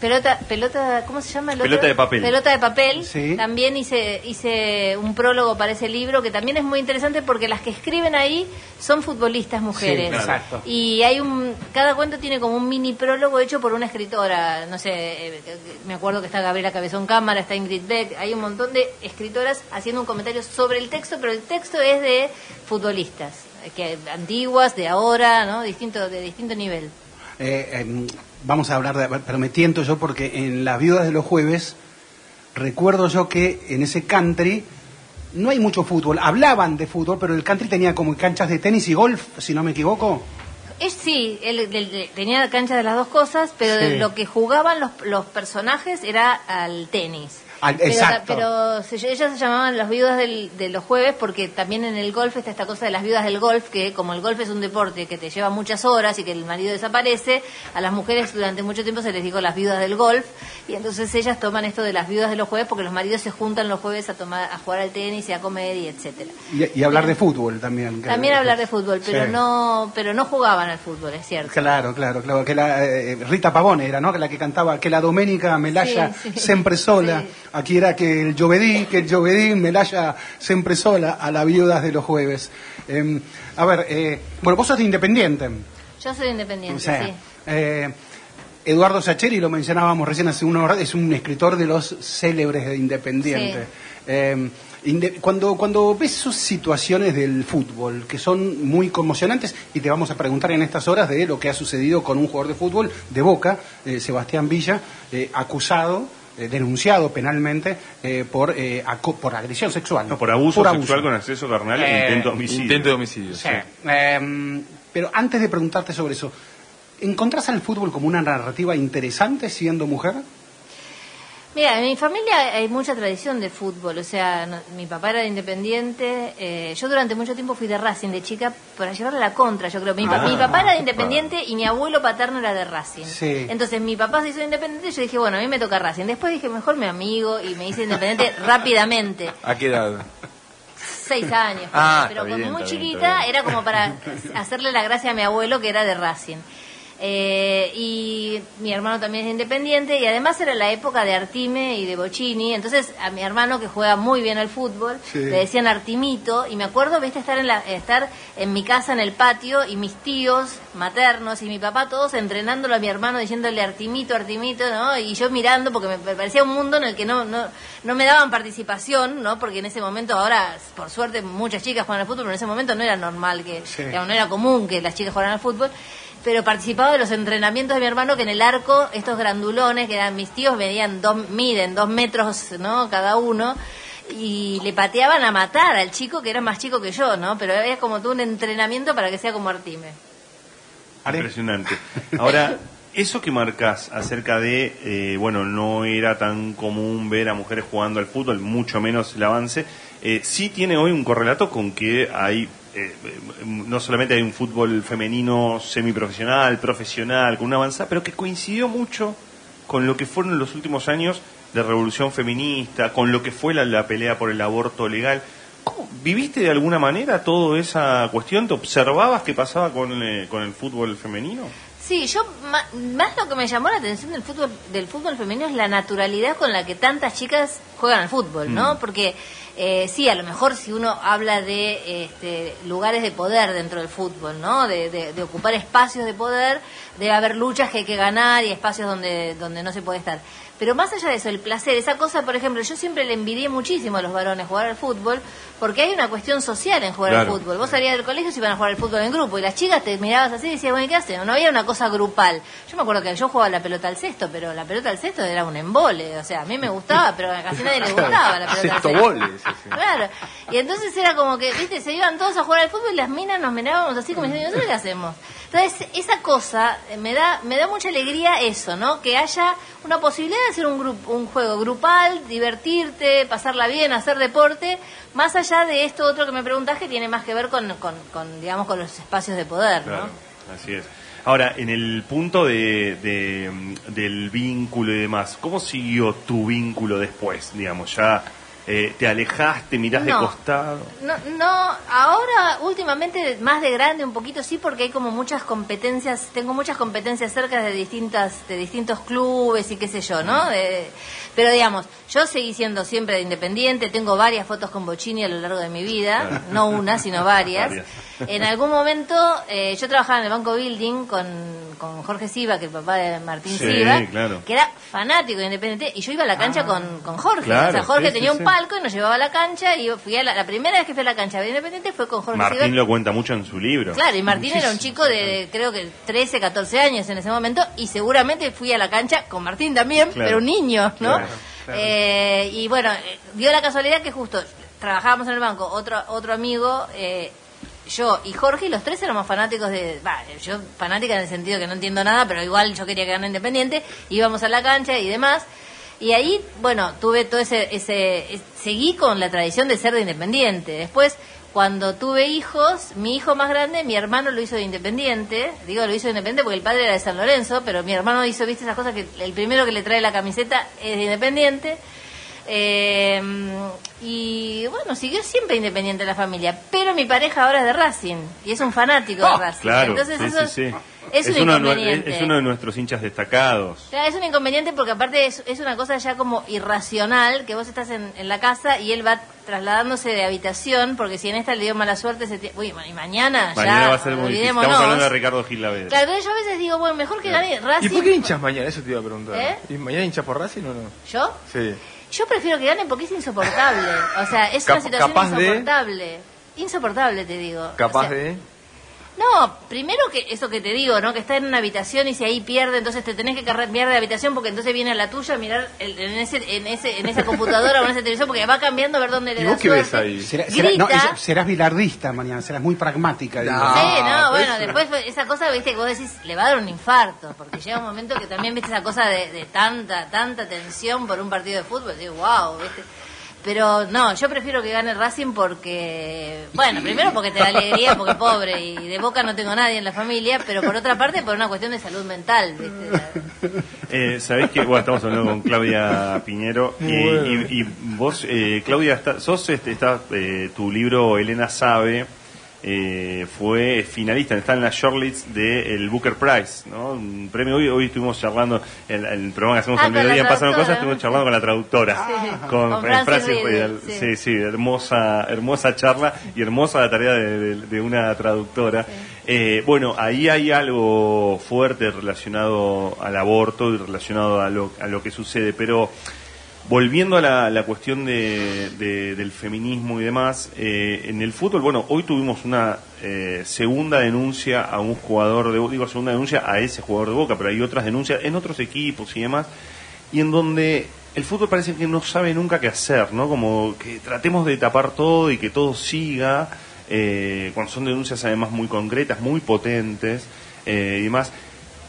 pelota, pelota, ¿cómo se llama? el otro? Pelota de papel. Pelota de papel. Sí. También hice, hice un prólogo para ese libro que también es muy interesante porque las que escriben ahí son futbolistas mujeres. Sí, exacto. Y hay un, cada cuento tiene como un mini prólogo hecho por una escritora, no sé, eh, me acuerdo que está Gabriela Cabezón Cámara, está Ingrid Beck, hay un montón de escritoras haciendo un comentario sobre el texto, pero el texto es de futbolistas, que antiguas, de ahora, ¿no? Distinto, de distinto nivel. Eh, em, vamos a hablar de, pero me tiento yo porque en las viudas de los jueves recuerdo yo que en ese country no hay mucho fútbol. Hablaban de fútbol, pero el country tenía como canchas de tenis y golf, si no me equivoco. Es sí, él, él- él tenía cancha de las dos cosas, pero Sí. lo que jugaban los, los personajes era al tenis. Al- Pero, exacto. pero se- ellas se llamaban las viudas del- de los jueves porque también en el golf está esta cosa de las viudas del golf, que como el golf es un deporte que te lleva muchas horas y que el marido desaparece, a las mujeres durante mucho tiempo se les dijo las viudas del golf y entonces ellas toman esto de las viudas de los jueves porque los maridos se juntan los jueves a tomar a jugar al tenis y a comer y etcétera. Y, y hablar de fútbol también. También hablar de fútbol, pero Sí. no pero no jugaban al fútbol, es cierto. Claro, claro, claro. Que la, eh, Rita Pavone era, ¿no? Que la que cantaba que la Doménica Melaya Sí, sí. siempre sola. Aquí era que el Llovedí, que el Llovedí Melaya siempre sola a las viudas de los jueves. Eh, a ver, eh, bueno, vos sos de Independiente. Yo soy independiente, O sea, sí. eh, Eduardo Sacheri, lo mencionábamos recién hace una hora, es un escritor de los célebres de Independiente. Inde- cuando, cuando ves sus situaciones del fútbol, que son muy conmocionantes, y te vamos a preguntar en estas horas de lo que ha sucedido con un jugador de fútbol de Boca, eh, Sebastián Villa, eh, acusado, denunciado penalmente eh, por, eh, aco- por agresión sexual. No, por abuso sexual con acceso carnal e Eh, intento de homicidio. Intento de homicidio. Sí. Eh, pero antes de preguntarte sobre eso, ¿encontrás al fútbol como una narrativa interesante siendo mujer? Mira, en mi familia hay mucha tradición de fútbol, o sea, no- mi papá era de Independiente, eh, yo durante mucho tiempo fui de Racing de chica para llevarle la contra, yo creo. Mi, pa- Ah. mi papá era de Independiente y mi abuelo paterno era de Racing. Sí. Entonces mi papá se hizo Independiente y yo dije, bueno, a mí me toca Racing. Después dije, mejor mi amigo y me hice Independiente [laughs] rápidamente. ¿A qué edad? Seis años. Ah, pero cuando bien, muy bien, chiquita bien. era como para [laughs] hacerle la gracia a mi abuelo que era de Racing. Eh, y mi hermano también es independiente y además era la época de Artime y de Bocini, entonces a mi hermano que juega muy bien al fútbol Sí. le decían Artimito y me acuerdo viste estar en la, estar en mi casa en el patio y mis tíos maternos y mi papá todos entrenándolo a mi hermano diciéndole Artimito, Artimito, ¿no? Y yo mirando porque me parecía un mundo en el que no, no, no me daban participación, ¿no? Porque en ese momento ahora, por suerte, muchas chicas juegan al fútbol, pero en ese momento no era normal que, Sí. digamos, no era común que las chicas jugaran al fútbol. Pero participaba de los entrenamientos de mi hermano que en el arco, estos grandulones, que eran mis tíos, medían dos, miden dos metros, ¿no? Cada uno. Y le pateaban a matar al chico que era más chico que yo, ¿no? Pero es como todo un entrenamiento para que sea como Artime. Impresionante. Ahora, eso que marcas acerca de, eh, bueno, no era tan común ver a mujeres jugando al fútbol, mucho menos el avance, eh, sí tiene hoy un correlato con que hay, eh, eh, no solamente hay un fútbol femenino semiprofesional, profesional, con una avanzada, pero que coincidió mucho con lo que fueron los últimos años de revolución feminista, con lo que fue la, la pelea por el aborto legal. ¿Cómo, ¿Viviste de alguna manera toda esa cuestión? ¿Te observabas qué pasaba con, eh, con el fútbol femenino? Sí, yo más lo que me llamó la atención del fútbol del fútbol femenino es la naturalidad con la que tantas chicas juegan al fútbol, ¿no? Mm. Porque eh, sí, a lo mejor si uno habla de este, lugares de poder dentro del fútbol, ¿no? De, de- de ocupar espacios de poder, debe haber luchas que hay que ganar y espacios donde donde no se puede estar. Pero más allá de eso, el placer, esa cosa, por ejemplo, yo siempre le envidié muchísimo a los varones jugar al fútbol, porque hay una cuestión social en jugar Claro. al fútbol. Vos salías del colegio y se iban a jugar al fútbol en grupo, y las chicas te mirabas así y decías, bueno, ¿y ¿qué hacen? No había una cosa grupal. Yo me acuerdo que yo jugaba la pelota al cesto, pero la pelota al cesto era un embole, o sea, a mí me gustaba, [laughs] pero a casi nadie le gustaba la pelota al Sexto cesto. goles. Claro, y entonces era como que, viste, se iban todos a jugar al fútbol y las minas nos mirábamos así como diciendo, ¿nosotros qué hacemos? Entonces, esa cosa, eh, me da, me da mucha alegría eso, ¿no? Que haya una posibilidad de hacer un, grupo, un juego grupal, divertirte, pasarla bien, hacer deporte, más allá de esto otro que me preguntás que tiene más que ver con, con, con, digamos, con los espacios de poder, ¿no? Así es. Ahora, en el punto de, de, del vínculo y demás, ¿cómo siguió tu vínculo después? Digamos, ya eh, te alejaste, mirás de costado. No, no, ahora últimamente más de grande un poquito sí porque hay como muchas competencias, tengo muchas competencias cerca de distintas de distintos clubes y qué sé yo, ¿no? De- pero digamos, yo seguí siendo siempre de independiente, tengo varias fotos con Bocini a lo largo de mi vida, no una, sino varias. Varias. En algún momento eh, yo trabajaba en el Banco Building con, con Jorge Siva, que es el papá de Martín Sí, Siva, claro. que era fanático de Independiente y yo iba a la cancha con, con Jorge. Claro, o sea, Jorge sí, tenía sí, un palco y nos llevaba a la cancha y yo fui a la, la primera vez que fui a la cancha de Independiente fue con Jorge Martín Siva. lo cuenta mucho en su libro. Claro, y Martín era un chico de creo que 13, 14 años en ese momento y seguramente fui a la cancha con Martín también, Claro. pero un niño, ¿no? Claro, Eh, y bueno, eh, dio la casualidad que justo trabajábamos en el banco, otro otro amigo, eh, yo y Jorge, los tres éramos fanáticos de. va, yo fanática en el sentido que no entiendo nada, pero igual yo quería que gane Independiente, íbamos a la cancha y demás. Y ahí, bueno, tuve todo ese, ese. es- Seguí con la tradición de ser de Independiente. Después, cuando tuve hijos, mi hijo más grande, mi hermano lo hizo de Independiente. Digo, lo hizo de Independiente porque el padre era de San Lorenzo, pero mi hermano hizo, viste, esas cosas que el primero que le trae la camiseta es de Independiente. Eh, y bueno, siguió siempre independiente la familia. Pero mi pareja ahora es de Racing y es un fanático de Racing. Claro, Entonces sí, eso sí, sí. es un uno, de inconveniente. es uno de nuestros hinchas destacados. Claro, es un inconveniente porque aparte es, es una cosa ya como irracional, que vos estás en, en la casa y él va trasladándose de habitación, porque si en esta le dio mala suerte, se Uy, y mañana, Mañana ya, va a ser muy. Estamos hablando de Ricardo Gil. Claro, entonces yo a veces digo, bueno, mejor que gane Racing. ¿Y por qué hinchas mañana? Eso te iba a preguntar. ¿Eh? ¿Y mañana hinchas por Racing o no? ¿Yo? Sí. Yo prefiero que gane porque es insoportable. O sea, es Cap- una situación de- insoportable. Insoportable, te digo. Capaz O sea, de... No, primero que eso que te digo, ¿no? Que está en una habitación y si ahí pierde, entonces te tenés que cambiar de habitación porque entonces viene a la tuya a mirar el- en, ese, en, ese, en esa computadora o en esa televisión porque va cambiando a ver dónde le ¿Y da vos qué ves suerte. ahí? Será- será- no, Grita. ella- serás bilardista mañana, serás muy pragmática. No. Sí, no, pues bueno, después fue esa cosa, viste, que vos decís, le va a dar un infarto, porque llega un momento que también, viste, esa cosa de, de tanta, tanta tensión por un partido de fútbol, digo, wow, viste. Pero no, yo prefiero que gane Racing porque, bueno, primero porque te da alegría, porque pobre, y de Boca no tengo nadie en la familia, pero por otra parte por una cuestión de salud mental, viste. [laughs] Eh, Sabés que bueno, estamos hablando con Claudia Piñero y, y- y vos, eh, Claudia, está- sos, este, está, eh, tu libro Elena Sabe eh, fue finalista, está en la shortlist del Booker Prize, ¿no? Un premio hoy, hoy estuvimos charlando, en el, programa que hacemos Ah, al mediodía, pasaron cosas, estuvimos charlando con la traductora, Sí, con, con Francis Francis Riedel, Riedel. sí. sí, sí, hermosa, hermosa charla y hermosa la tarea de, de- de una traductora. Eh, bueno, ahí hay algo fuerte relacionado al aborto y relacionado a lo, a lo que sucede, pero volviendo a la, la cuestión de, de- del feminismo y demás, eh, en el fútbol, bueno, hoy tuvimos una eh, segunda denuncia a un jugador de Boca, digo segunda denuncia a ese jugador de Boca, pero hay otras denuncias en otros equipos y demás, y en donde el fútbol parece que no sabe nunca qué hacer, ¿no? Como que tratemos de tapar todo y que todo siga, eh, cuando son denuncias además muy concretas, muy potentes eh, y demás.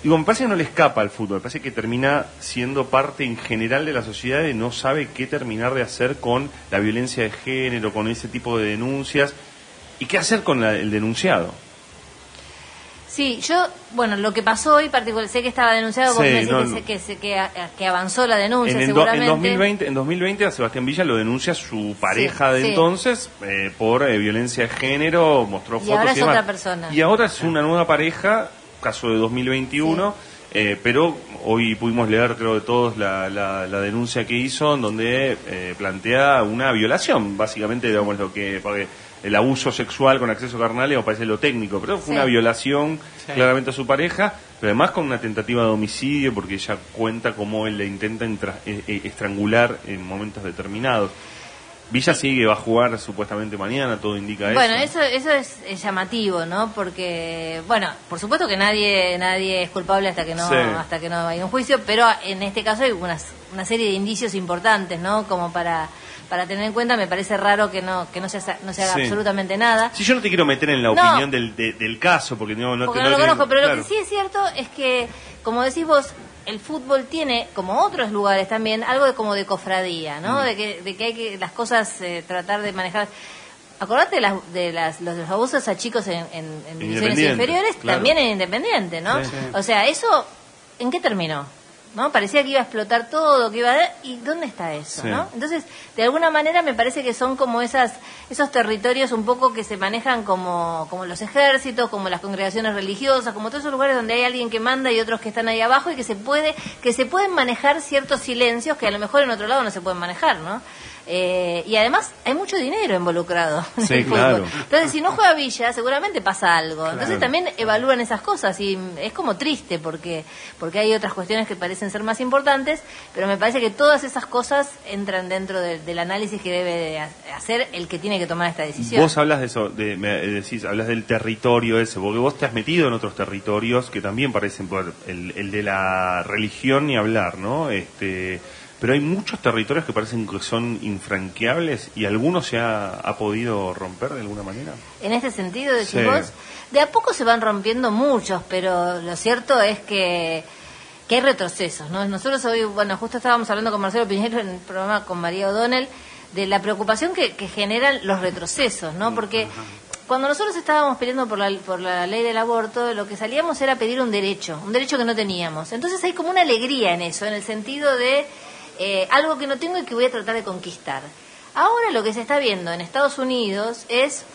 Digo, me parece que no le escapa al fútbol, me parece que termina siendo parte en general de la sociedad y no sabe qué terminar de hacer con la violencia de género, con ese tipo de denuncias y qué hacer con la- el denunciado. Sí, yo, bueno, lo que pasó hoy, particular, sé que estaba denunciado, vos Sí, decís no, que, se- que, se- que, avanzó la denuncia, En, do- en seguramente. 2020, en 2020 a Sebastián Villa lo denuncia su pareja de sí. entonces eh, por eh, violencia de género, mostró Y fotos ahora es demás. otra persona. Y ahora es una nueva pareja, caso de 2021, eh, pero hoy pudimos leer, creo de todos, la, la- la denuncia que hizo, en donde eh, plantea una violación, básicamente, digamos, lo que... porque el abuso sexual con acceso carnal, me parece lo técnico, pero fue Sí. una violación Sí. claramente a su pareja, pero además con una tentativa de homicidio, porque ella cuenta cómo él le intenta eh, eh, estrangular en momentos determinados. Villa sigue, va a jugar supuestamente mañana, todo indica Bueno, eso. eso, eso es, es llamativo, ¿no? Porque, bueno, por supuesto que nadie nadie es culpable hasta que no Sí. hasta que no hay un juicio, pero en este caso hay unas, una serie de indicios importantes, ¿no? Como para para tener en cuenta, me parece raro que no que no se, haga- no se haga Sí. absolutamente nada. Si yo no te quiero meter en la No. opinión del, de- del caso, porque no, no porque te no lo conozco, pero lo que sí es cierto es que, como decís vos, el fútbol tiene, como otros lugares también, algo de como de cofradía, ¿no? Mm. De, que, de que hay que las cosas eh, tratar de manejar. Acordate de, las, de las, los, los abusos a chicos en, en, en divisiones inferiores, claro. también en Independiente, ¿no? Sí. O sea, eso, ¿en qué terminó? ¿No? Parecía que iba a explotar todo, que iba a... ¿Y dónde está eso, Sí. no? Entonces, de alguna manera me parece que son como esas esos territorios un poco que se manejan como, como los ejércitos, como las congregaciones religiosas, como todos esos lugares donde hay alguien que manda y otros que están ahí abajo y que se puede que se pueden manejar ciertos silencios que a lo mejor en otro lado no se pueden manejar, ¿no? Eh, y además hay mucho dinero involucrado en Sí, el fútbol. claro. Entonces, si no juega Villa, seguramente pasa algo. Entonces también evalúan esas cosas y es como triste porque porque hay otras cuestiones que parecen ser más importantes, pero me parece que todas esas cosas entran dentro de- del análisis que debe de ha- hacer el que tiene que tomar esta decisión. Vos hablas de eso, de, me decís, hablas del territorio ese, porque vos te has metido en otros territorios que también parecen, el, el de la religión ni hablar, ¿no? Este, pero hay muchos territorios que parecen que son infranqueables y algunos se ha, ha podido romper de alguna manera. En este sentido, decís Sí. vos, de a poco se van rompiendo muchos, pero lo cierto es que, que hay retrocesos, ¿no? Nosotros hoy, bueno, justo estábamos hablando con Marcelo Piñero en el programa con María O'Donnell de la preocupación que, que generan los retrocesos, ¿no? Porque cuando nosotros estábamos peleando por la, por la ley del aborto, lo que salíamos era pedir un derecho, un derecho que no teníamos. Entonces hay como una alegría en eso, en el sentido de eh, algo que no tengo y que voy a tratar de conquistar. Ahora lo que se está viendo en Estados Unidos es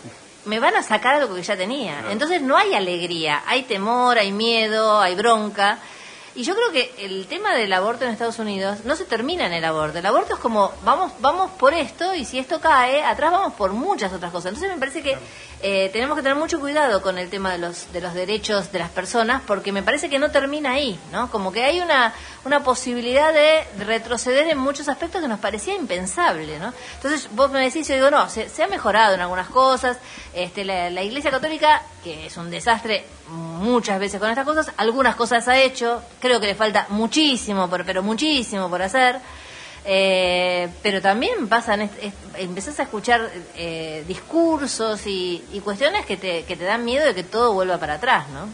me van a sacar algo que ya tenía. Entonces no hay alegría, hay temor, hay miedo, hay bronca. Y yo creo que el tema del aborto en Estados Unidos no se termina en el aborto. El aborto es como, vamos, vamos por esto y si esto cae, atrás vamos por muchas otras cosas. Entonces me parece que eh, tenemos que tener mucho cuidado con el tema de los, de los derechos de las personas porque me parece que no termina ahí, ¿no? Como que hay una, una posibilidad de retroceder en muchos aspectos que nos parecía impensable, ¿no? Entonces vos me decís, yo digo, no, se, se ha mejorado en algunas cosas. Este, la, la Iglesia Católica, que es un desastre muchas veces con estas cosas, algunas cosas ha hecho, creo que le falta muchísimo, pero, pero muchísimo por hacer. Eh, pero también pasan, es- es- empezás a escuchar eh, discursos y, y cuestiones que te, que te dan miedo de que todo vuelva para atrás, ¿no?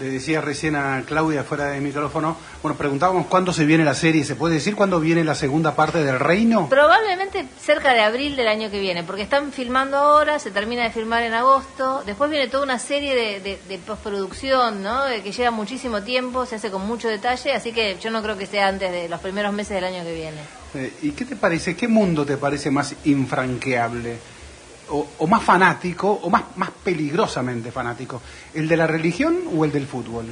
Le decía recién a Claudia fuera de micrófono, bueno, preguntábamos cuándo se viene la serie, ¿se puede decir cuándo viene la segunda parte del reino? Probablemente cerca de abril del año que viene, porque están filmando ahora, se termina de filmar en agosto, después viene toda una serie de, de- de postproducción, ¿no? Que lleva muchísimo tiempo, se hace con mucho detalle, así que yo no creo que sea antes de los primeros meses del año que viene. Eh, ¿Y qué te parece, qué mundo te parece más infranqueable? O, o más fanático, o más, más peligrosamente fanático? ¿El de la religión o el del fútbol?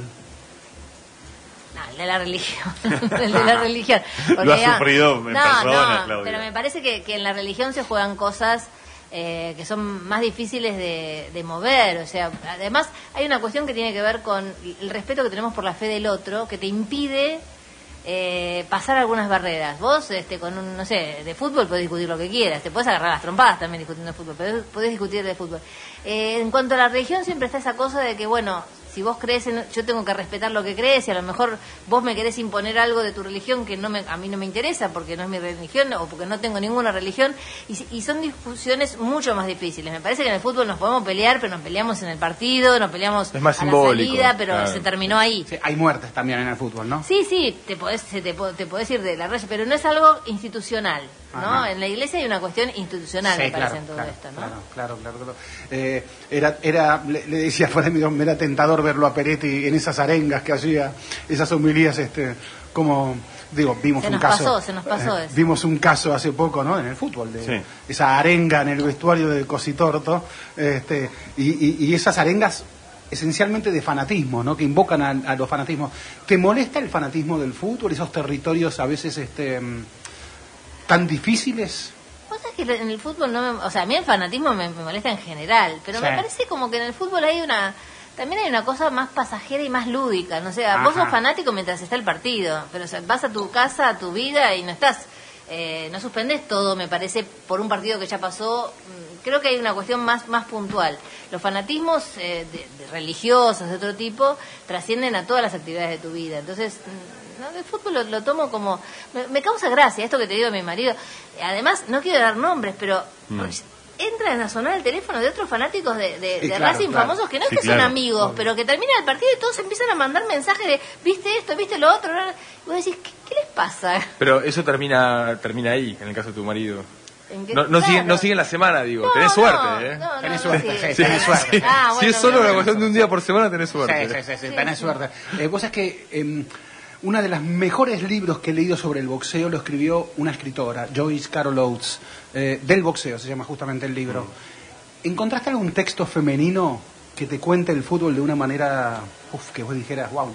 No, el de la religión. [laughs] el de la religión. Lo ha ya- sufrido en no, persona, no, Claudia. Pero me parece que, que en la religión se juegan cosas eh, que son más difíciles de, de mover. O sea, además hay una cuestión que tiene que ver con el respeto que tenemos por la fe del otro, que te impide eh, pasar algunas barreras. Vos, este, con un, no sé, de fútbol podés discutir lo que quieras, te podés agarrar las trompadas también discutiendo de fútbol, pero podés discutir de fútbol. Eh, en cuanto a la religión, siempre está esa cosa de que, bueno, si vos crees en, yo tengo que respetar lo que crees y a lo mejor vos me querés imponer algo de tu religión que no me, a mí no me interesa porque no es mi religión o porque no tengo ninguna religión y, si- y son discusiones mucho más difíciles. Me parece que en el fútbol nos podemos pelear, pero nos peleamos en el partido, nos peleamos Es más a la simbólico, salida, pero claro. se terminó ahí. Sí, hay muertes también en el fútbol, ¿no? Sí, sí, te podés, se te, te podés ir de la raya, pero no es algo institucional, ¿no? Ajá. En la iglesia hay una cuestión institucional, Sí, me parece, claro, en todo claro, esto, ¿no? Claro, claro, claro. claro. Eh, era, era, le, le decía fuera de mi me era tentador verlo a Peretti en esas arengas que hacía, esas homilías, este, como, digo, vimos Se un nos caso. pasó, se nos pasó eh, eso. vimos un caso hace poco, ¿no? En el fútbol, de Sí. esa arenga en el vestuario de Cositorto, este, y, y- y esas arengas esencialmente de fanatismo, ¿no? Que invocan a, a los fanatismos. ¿Te molesta el fanatismo del fútbol, esos territorios a veces, este, tan difíciles? Vos sabés que en el fútbol no me, o sea, a mí el fanatismo me, me molesta en general, pero Sí. me parece como que en el fútbol hay una también hay una cosa más pasajera y más lúdica, no sé, Ajá. vos sos fanático mientras está el partido, pero o sea, vas a tu casa, a tu vida y no estás eh, no suspendes todo, me parece, por un partido que ya pasó. Mm, Creo que hay una cuestión más más puntual. Los fanatismos eh, de- de religiosos de otro tipo trascienden a todas las actividades de tu vida. Entonces, mm, no, el fútbol lo, lo tomo como... Me, me causa gracia esto que te digo de mi marido. Además, no quiero dar nombres, pero entra a sonar el teléfono de otros fanáticos de, de- Sí, de claro, Racing claro. famosos que no es Sí, que claro. son amigos, pero que termina el partido y todos empiezan a mandar mensajes de viste esto, viste lo otro. Y vos decís, ¿qué, qué les pasa? Pero eso termina termina ahí, en el caso de tu marido. ¿En qué- No, no, claro. sigue, no sigue en la semana, digo. No, tenés no, suerte, ¿eh? no, no, Tenés no suerte, sí, tenés suerte. Sí. Ah, si bueno, es solo una cuestión de un día por semana, tenés suerte. Sí, sí, sí, sí, Sí, tenés sí. suerte. Eh, vos sabés que eh, uno de los mejores libros que he leído sobre el boxeo lo escribió una escritora, Joyce Carol Oates, eh, del boxeo, se llama justamente el libro. ¿Encontraste algún texto femenino que te cuente el fútbol de una manera uf, que vos dijeras, wow?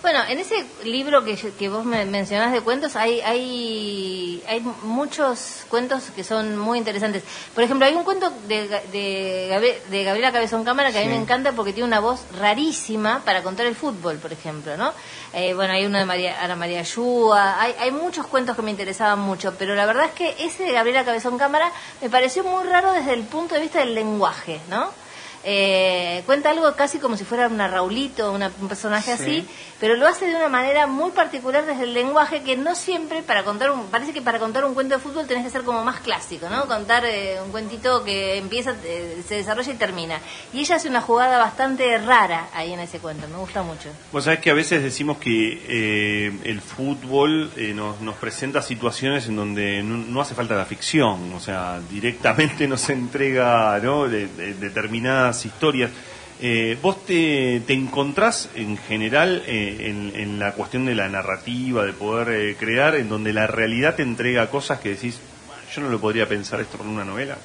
Bueno, en ese libro que, vos me mencionás de cuentos hay, hay, hay muchos cuentos que son muy interesantes. Por ejemplo, hay un cuento de, de, Gabriel- de Gabriela Cabezón Cámara que a mí me encanta porque tiene una voz rarísima para contar el fútbol, por ejemplo, ¿no? Eh, bueno, hay uno de María, Ana María Yúa, hay, hay muchos cuentos que me interesaban mucho, pero la verdad es que ese de Gabriela Cabezón Cámara me pareció muy raro desde el punto de vista del lenguaje, ¿no? Eh, cuenta algo casi como si fuera una Raulito, una- un personaje Sí. así, pero lo hace de una manera muy particular desde el lenguaje que no siempre para contar un parece que para contar un cuento de fútbol tenés que ser como más clásico, ¿no? Contar eh, un cuentito que empieza, eh, se desarrolla y termina. Y ella hace una jugada bastante rara ahí en ese cuento, me gusta mucho. Vos sabés que a veces decimos que eh, el fútbol eh, nos, nos presenta situaciones en donde no, no hace falta la ficción, o sea, directamente nos [laughs] entrega ¿no? de- de- determinadas historias. Eh, ¿Vos te, te encontrás en general eh, en, en la cuestión de la narrativa, de poder eh, crear, en donde la realidad te entrega cosas que decís, yo no lo podría pensar esto con una novela?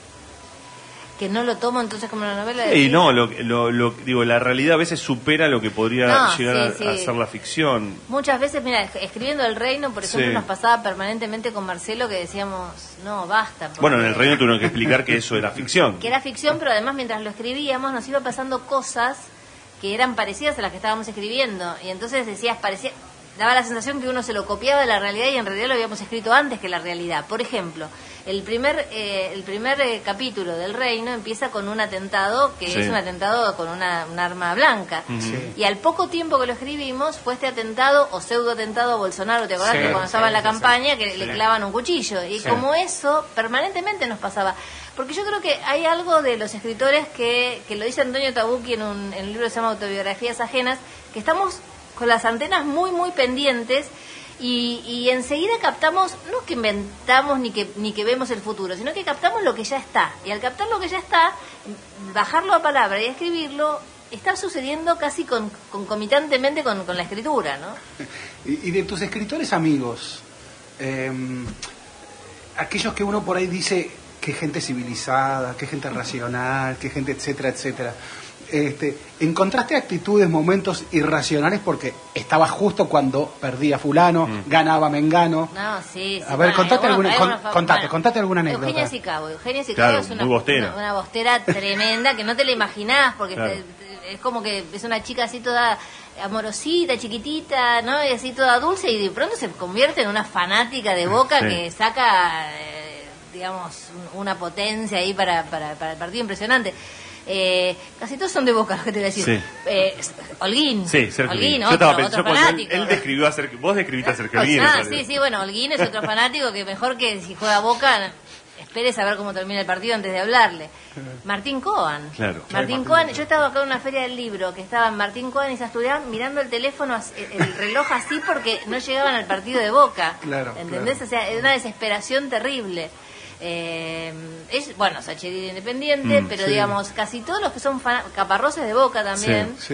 Que no lo tomo entonces como una novela. Y no, lo, lo, lo- digo, la realidad a veces supera lo que podría No, llegar sí, a, ser la ficción. Muchas veces, mira, esc- escribiendo El Reino, por ejemplo, Sí. nos pasaba permanentemente con Marcelo que decíamos, no, basta. porque- Bueno, en el reino tuvieron que explicar que eso era ficción. [laughs] Que era ficción, pero además mientras lo escribíamos nos iba pasando cosas que eran parecidas a las que estábamos escribiendo. Y entonces decías, parecía, daba la sensación que uno se lo copiaba de la realidad y en realidad lo habíamos escrito antes que la realidad. Por ejemplo, el primer, eh, el primer eh, capítulo del Reino empieza con un atentado que Sí. es un atentado con una, un arma blanca. Y al poco tiempo que lo escribimos fue este atentado o pseudo atentado a Bolsonaro, ¿te acordás Sí, que cuando sí, estaba en la sí, campaña que le Sí. clavan un cuchillo? Y Sí. como eso permanentemente nos pasaba. Porque yo creo que hay algo de los escritores que, que lo dice Antonio Tabucchi en un, en un libro que se llama Autobiografías Ajenas, que estamos con las antenas muy, muy pendientes y, y enseguida captamos, no que inventamos ni que, ni que vemos el futuro, sino que captamos lo que ya está. Y al captar lo que ya está, bajarlo a palabra y escribirlo, está sucediendo casi con, concomitantemente con, con la escritura, ¿no? [laughs] Y, de tus escritores amigos, eh, aquellos que uno por ahí dice que gente civilizada, que gente racional, que gente etcétera, etcétera. Este, ¿Encontraste actitudes, momentos irracionales porque estabas justo cuando perdía fulano, ganaba Mengano? No, sí, sí. A ver, contate alguna- con- contate, contate alguna anécdota. Eugenia Sicabo. Eugenia Sicabo Claro, es una, bostera. una, una bostera tremenda que no te la imaginás porque Claro. te- es como que es una chica así toda amorosita, chiquitita, ¿no? Y así toda dulce y de pronto se convierte en una fanática de Boca Sí. que saca, eh, digamos, un- una potencia ahí para, para, para el partido impresionante. Eh, casi todos son de Boca, lo que te voy a decir. Sí. Eh, Holguín. Sí, Sergio Holguín, Holguín. Yo otro, estaba otro pensando, él, fanático. él describió a Sergio, vos describiste a Sergio Holguín. Ah, sí, sí, bueno, Holguín es otro [laughs] fanático que mejor que si juega Boca, espere saber cómo termina el partido antes de hablarle. Martín Coan. Claro. Martín Coan, yo estaba acá en una feria del libro que estaban Martín Coan y Sastudián mirando el teléfono, el reloj así porque no llegaban al partido de Boca. Claro, ¿Entendés? claro. O sea, es una desesperación terrible. Eh, es, bueno, Sacheri de Independiente, Mm, pero sí. digamos, casi todos los que son fan- caparroces de Boca también. Sí.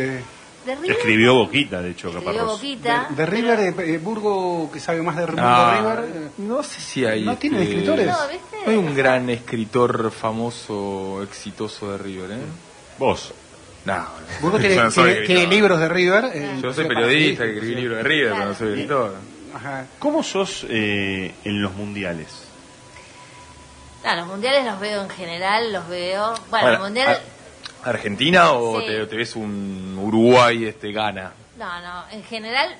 De River, Escribió Boquita, de hecho, escribió. Boquita. De, de River, eh, eh, Burgo, que sabe más de Burgo Ah, River. eh, no sé si hay. ¿No tienen este, escritores? No, ¿viste? no hay un gran escritor famoso, exitoso de River, ¿eh? Vos. No, Burgo [laughs] tiene, no tiene- tiene libros de River. eh, Yo soy periodista que escribí sí. libros de River, Claro. pero no soy escritor. Ajá. ¿Cómo sos eh, en los mundiales? Ah, los mundiales los veo en general, los veo. Bueno, Ahora, el mundial. ¿a- ¿Argentina o Sí. te, te ves un Uruguay este gana? No, no, en general,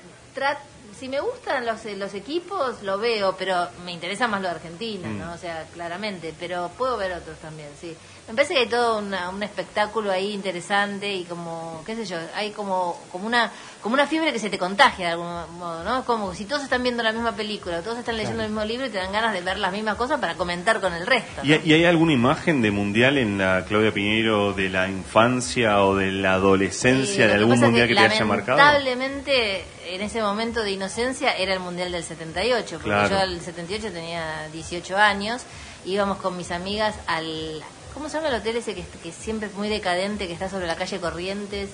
si me gustan los, los equipos, lo veo, pero me interesa más lo de Argentina, Mm. ¿no? O sea, claramente, pero puedo ver otros también, sí. Me parece que hay todo una- un espectáculo ahí interesante y como, qué sé yo, hay como, como una como una fiebre que se te contagia de algún modo, ¿no? Es como si todos están viendo la misma película, todos están leyendo el mismo libro y te dan ganas de ver las mismas cosas para comentar con el resto. ¿Y, y hay alguna imagen de mundial en la Claudia Piñeiro de la infancia o de la adolescencia de algún mundial que, te haya marcado? Lamentablemente, en ese momento de inocencia era el mundial del 78, porque Claro. yo al 78 tenía 18 años, íbamos con mis amigas al. ¿Cómo se llama el hotel ese que, que siempre es muy decadente, que está sobre la calle Corrientes?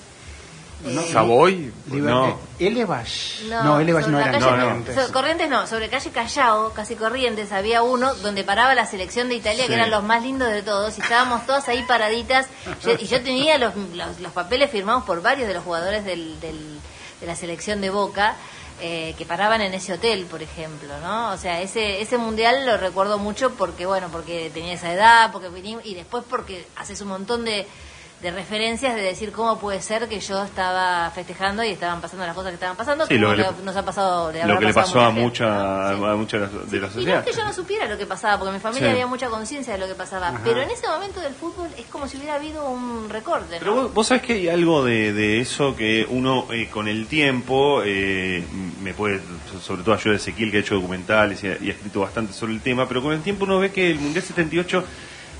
No. Eh, ¿Savoy? Liber- No. Elevash. No, Elevash sobre no era. calle- no, no. so- Corrientes no, sobre calle Callao, casi Corrientes, había uno donde paraba la selección de Italia, Sí. que eran los más lindos de todos, y estábamos todas ahí paraditas, yo- y yo tenía los, los, los papeles firmados por varios de los jugadores del, del- de la selección de Boca, eh, que paraban en ese hotel, por ejemplo, ¿no? O sea, ese, ese mundial lo recuerdo mucho porque, bueno, porque tenía esa edad, porque y después porque haces un montón de de referencias de decir cómo puede ser que yo estaba festejando y estaban pasando las cosas que estaban pasando, Sí, como lo que le- nos ha pasado Lo que le pasó a gente, mucha, ¿no? Sí. a mucha de la- de la Y no es sociedad. que yo no supiera lo que pasaba, porque en mi familia Sí. había mucha conciencia de lo que pasaba, pero en ese momento del fútbol es como si hubiera habido un recorte, ¿no? Pero vos, vos sabés que hay algo de, de eso que uno eh, con el tiempo, eh, me puede, sobre todo ayuda Ezequiel que ha hecho documentales y ha, y ha escrito bastante sobre el tema, pero con el tiempo uno ve que el Mundial 78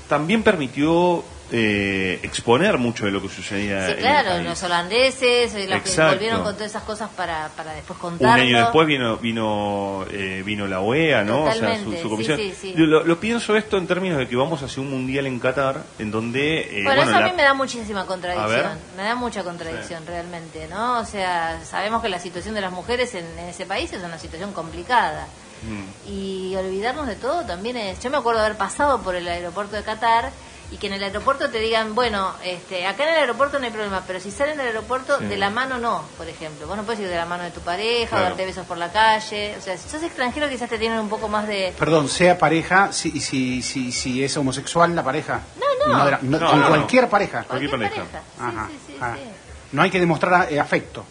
también permitió eh, exponer mucho de lo que sucedía Sí, en el claro, país. los holandeses, eh, los que volvieron con todas esas cosas para, para después Un contarlo. año después vino vino eh, vino la OEA, ¿no? O sea, su, su comisión. sí, sí, Lo, lo pienso esto en términos de que vamos hacia un mundial en Qatar, en donde eh, bueno, eso a la- mí me da muchísima contradicción. Me da mucha contradicción realmente, ¿no? O sea, sabemos que la situación de las mujeres en, en ese país es una situación complicada. Mm. Y olvidarnos de todo también es... Yo me acuerdo haber pasado por el aeropuerto de Qatar y que en el aeropuerto te digan, bueno, este, acá en el aeropuerto no hay problema, pero si salen del aeropuerto, Sí. de la mano no, por ejemplo. Vos no puedes ir de la mano de tu pareja, o Claro. darte besos por la calle. O sea, si sos extranjero quizás te tienen un poco más de... Perdón, sea pareja, si, si, si, si es homosexual la pareja. No, no. no, No, con no, no. cualquier pareja. Cualquier Cualquier pareja. pareja. Ajá. Sí, sí, sí, Ah. sí. No hay que demostrar eh, afecto.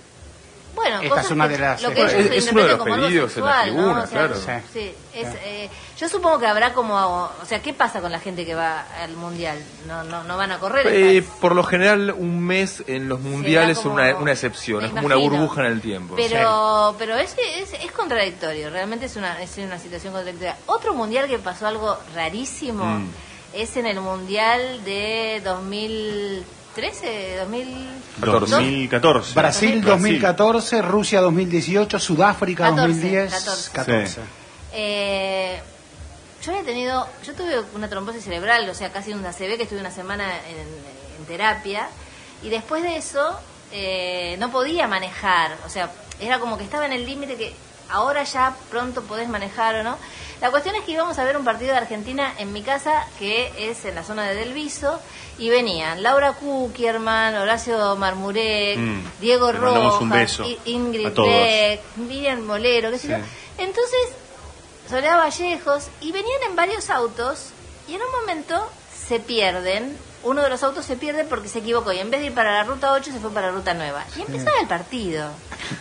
Bueno, Esta cosas es una de las- lo que Bueno, ellos es- es uno de los pedidos en la sexual, ¿no? tribuna, O sea, claro. Sí. sí, es, eh, yo supongo que habrá como, o sea, ¿qué pasa con la gente que va al mundial? No, no, no van a correr. Eh, por lo general, un mes en los mundiales es una, una excepción, es como una burbuja en el tiempo. Pero, pero es, es, es contradictorio, realmente es una, es una situación contradictoria. Otro mundial que pasó algo rarísimo Mm. es en el mundial de 2013, 2000... 2014. Brasil 2014, Rusia 2018, Sudáfrica 14, 2010. 14. 14. Eh, yo había tenido, yo tuve una trombosis cerebral, o sea, casi una CB, que estuve una semana en, en terapia, y después de eso eh, no podía manejar, o sea, era como que estaba en el límite que ahora ya pronto podés manejar o no. La cuestión es que íbamos a ver un partido de Argentina en mi casa, que es en la zona de Delviso, y venían Laura Kukierman, Horacio Marmurek, Mm. Diego Rojas, Ingrid. Beck, Miriam Molero, qué sé Sí. yo. Entonces, Soledad Vallejos, y venían en varios autos, y en un momento se pierden. Uno de los autos se pierde porque se equivocó y en vez de ir para la ruta 8 se fue para la ruta nueva. Y empezaba el partido.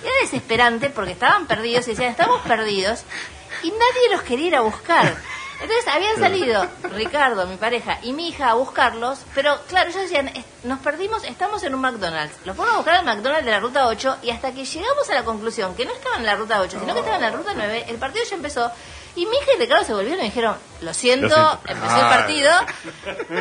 Y era desesperante porque estaban perdidos y decían, estamos perdidos. Y nadie los quería ir a buscar. Entonces habían salido Ricardo, mi pareja, y mi hija a buscarlos, pero claro, ellos decían, "Es- nos perdimos, estamos en un McDonald's. Los fueron a buscar al McDonald's de la ruta 8 y hasta que llegamos a la conclusión que no estaban en la ruta 8, sino que estaban en la ruta 9, el partido ya empezó. Y mi hija y Ricardo se volvieron y dijeron, lo siento, Lo siento. empezó Ah. el partido.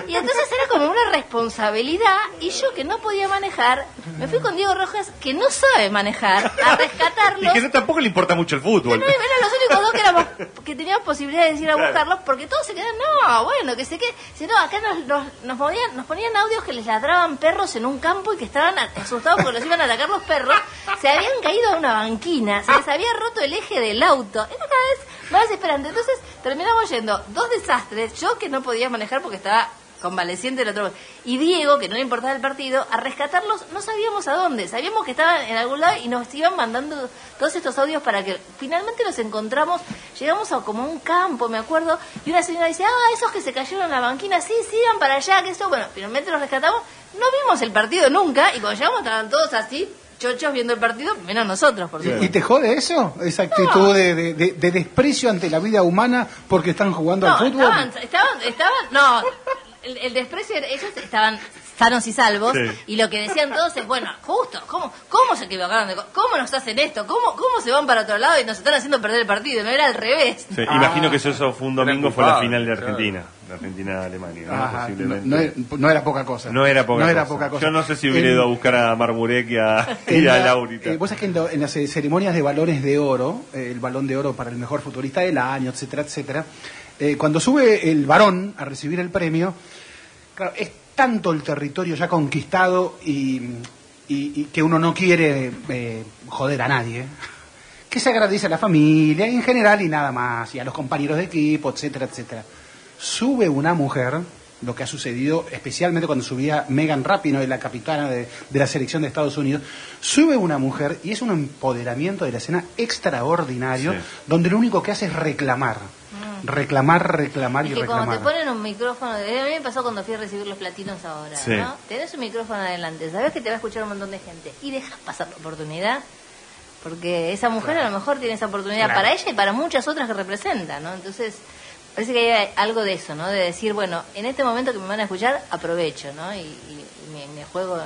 Y entonces era como una responsabilidad y yo que no podía manejar, me fui con Diego Rojas, que no sabe manejar, a [laughs] Y rescatarlos. que no, tampoco le importa mucho el fútbol. No, eran los únicos dos que, éramos, que teníamos posibilidades de ir a buscarlos porque todos se quedan, no, bueno, que sé que, si no, acá nos, nos, nos ponían, nos ponían audios que les ladraban perros en un campo y que estaban asustados porque los iban a atacar los perros, se habían caído a una banquina, se les había roto el eje del auto, era cada vez más Entonces terminamos yendo. Dos desastres, yo que no podía manejar porque estaba convaleciente del otro y Diego que no le importaba el partido a rescatarlos. No sabíamos a dónde. Sabíamos que estaban en algún lado y nos iban mandando todos estos audios para que finalmente los encontramos. Llegamos a como un campo me acuerdo. Y una señora dice ah esos que se cayeron en la banquina. Sí sigan para allá que eso bueno finalmente los rescatamos. No vimos el partido nunca y cuando llegamos estaban todos así chochos viendo el partido menos nosotros por supuesto ¿Y te jode eso? Esa actitud de, de- de- de desprecio ante la vida humana porque están jugando No, al fútbol. estaban, estaban, estaban, no, el, el desprecio, ellos estaban sanos y salvos, Sí. y lo que decían todos es, bueno, justo, ¿cómo, cómo se equivocaron? de co- ¿Cómo nos hacen esto? ¿Cómo, ¿Cómo se van para otro lado y nos están haciendo perder el partido? No era al revés. Sí, Imagino que eso, eso fue un domingo, fue la final de claro. Argentina. De Argentina-Alemania, ¿no? No, Posiblemente. no era- no era poca cosa. No era poca, No era cosa. poca cosa. Yo no sé si hubiera En- ido a buscar a Marmurek y a, [laughs] y En a la- Laurita. eh, vos sabés que en, lo- en las eh, ceremonias de balones de oro, eh, el balón de oro para el mejor futbolista del año, etcétera, etcétera, eh, cuando sube el varón a recibir el premio, claro, es tanto el territorio ya conquistado y, y- y que uno no quiere eh, joder a nadie, que se agradece a la familia en general y nada más, y a los compañeros de equipo, etcétera, etcétera. Sube una mujer, lo que ha sucedido especialmente cuando subía Megan Rapinoe, la capitana de, de la selección de Estados Unidos, sube una mujer y es un empoderamiento de la escena extraordinario, Sí. donde lo único que hace es reclamar, reclamar, reclamar Es y que cuando te ponen un micrófono, a mí me pasó cuando fui a recibir los platinos ahora, Sí. ¿no? Tenés un micrófono adelante, sabes que te va a escuchar un montón de gente y dejas pasar la oportunidad, porque esa mujer a lo mejor tiene esa oportunidad Claro. para ella y para muchas otras que representa, ¿no? Entonces, parece que hay algo de eso, ¿no? De decir, bueno, en este momento que me van a escuchar, aprovecho, ¿no? Y, y- y me, me juego,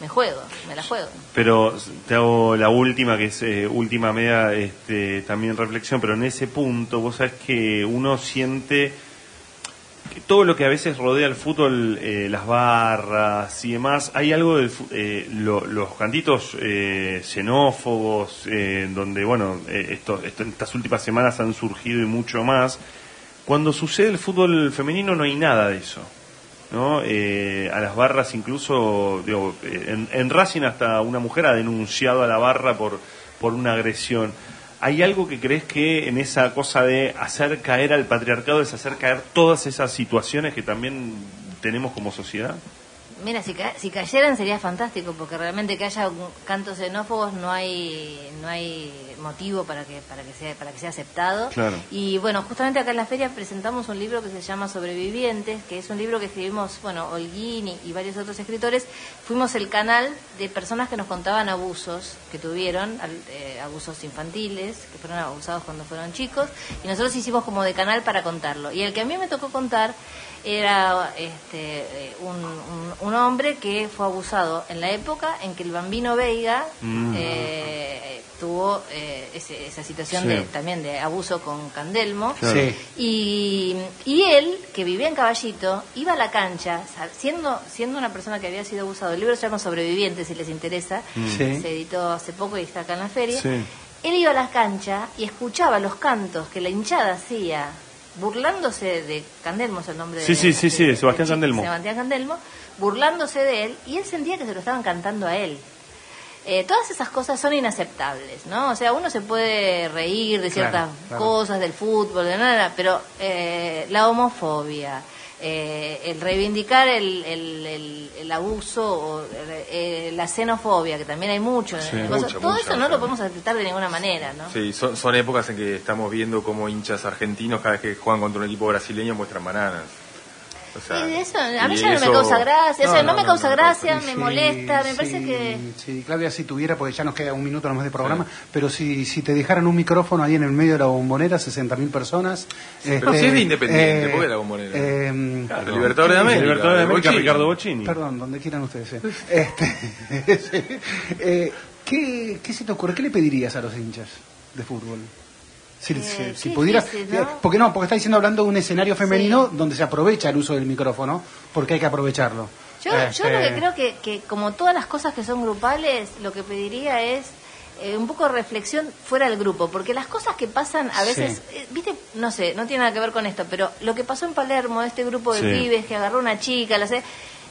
me juego, me la juego. Pero te hago la última, que es eh, última media este, también reflexión, pero en ese punto vos sabés que uno siente que todo lo que a veces rodea el fútbol, eh, las barras y demás, hay algo de los cantitos eh, xenófobos, eh, donde, bueno, eh, estas últimas semanas han surgido y mucho más. Cuando sucede el fútbol femenino no hay nada de eso. ¿No? Eh, a las barras incluso, digo, eh, en, en Racing hasta una mujer ha denunciado a la barra por, por una agresión. ¿Hay algo que crees que en esa cosa de hacer caer al patriarcado es hacer caer todas esas situaciones que también tenemos como sociedad? Mira, si, ca- si cayeran sería fantástico, porque realmente que haya cantos xenófobos no hay no hay motivo para que para que sea para que sea aceptado. Claro. Y bueno, justamente acá en la feria presentamos un libro que se llama Sobrevivientes, que es un libro que escribimos, bueno, Holguín y, y varios otros escritores. Fuimos el canal de personas que nos contaban abusos que tuvieron, al- eh, abusos infantiles, que fueron abusados cuando fueron chicos, y nosotros hicimos como de canal para contarlo. Y el que a mí me tocó contar era este, eh, un, un- un hombre que fue abusado en la época en que el bambino Veiga Mm. eh, tuvo eh, ese- esa situación Sí. de, también de abuso con Candelmo. Claro. Sí. Y, y él, que vivía en Caballito, iba a la cancha, siendo, siendo una persona que había sido abusado. El libro se llama Sobrevivientes, si les interesa. Sí. Se editó hace poco y está acá en la feria. Sí. Él iba a la cancha y escuchaba los cantos que la hinchada hacía, burlándose de Candelmo, es el nombre Sí, de, sí, sí, sí, de Sebastián chico, Candelmo. Sebastián Candelmo, burlándose de él, y él sentía que se lo estaban cantando a él. Eh, todas esas cosas son inaceptables, ¿no? O sea, uno se puede reír de ciertas Claro, claro. cosas del fútbol, de nada, pero eh, la homofobia, eh, el reivindicar el, el, el- el abuso, o, eh, la xenofobia, que también hay mucho, Sí, el coso, mucha, todo mucha, eso no mucha. lo podemos aceptar de ninguna manera, ¿no? Sí, son, son épocas en que estamos viendo cómo hinchas argentinos cada vez que juegan contra un equipo brasileño muestran bananas. O sea, Y eso, a mí y ya no me eso- causa gracia, o sea, no, me causa no, gracia, no. me Sí, molesta, me sí, parece que... Sí, Claudia, si tuviera, porque ya nos queda un minuto nomás de programa, pero si, si te dejaran un micrófono ahí en el medio de la bombonera, 60.000 personas. Pero si es de Independiente, ¿por qué la Bombonera? eh, Claro, Libertadores de América. Libertadores de América, Bocini. Ricardo Bocini. Perdón, donde quieran ustedes. sí. Este. [laughs] Eh, ¿qué, ¿Qué se te ocurre? ¿Qué le pedirías a los hinchas de fútbol? Si, Eh, si- difícil, ¿no? Porque no, porque está diciendo hablando de un escenario femenino Sí. donde se aprovecha el uso del micrófono, porque hay que aprovecharlo. Yo, yo Este, lo que creo que, que como todas las cosas que son grupales, lo que pediría es eh, un poco de reflexión fuera del grupo, porque las cosas que pasan a veces, Sí. eh, viste, no sé, no tiene nada que ver con esto, pero lo que pasó en Palermo, este grupo de Sí. pibes que agarró una chica, la sé,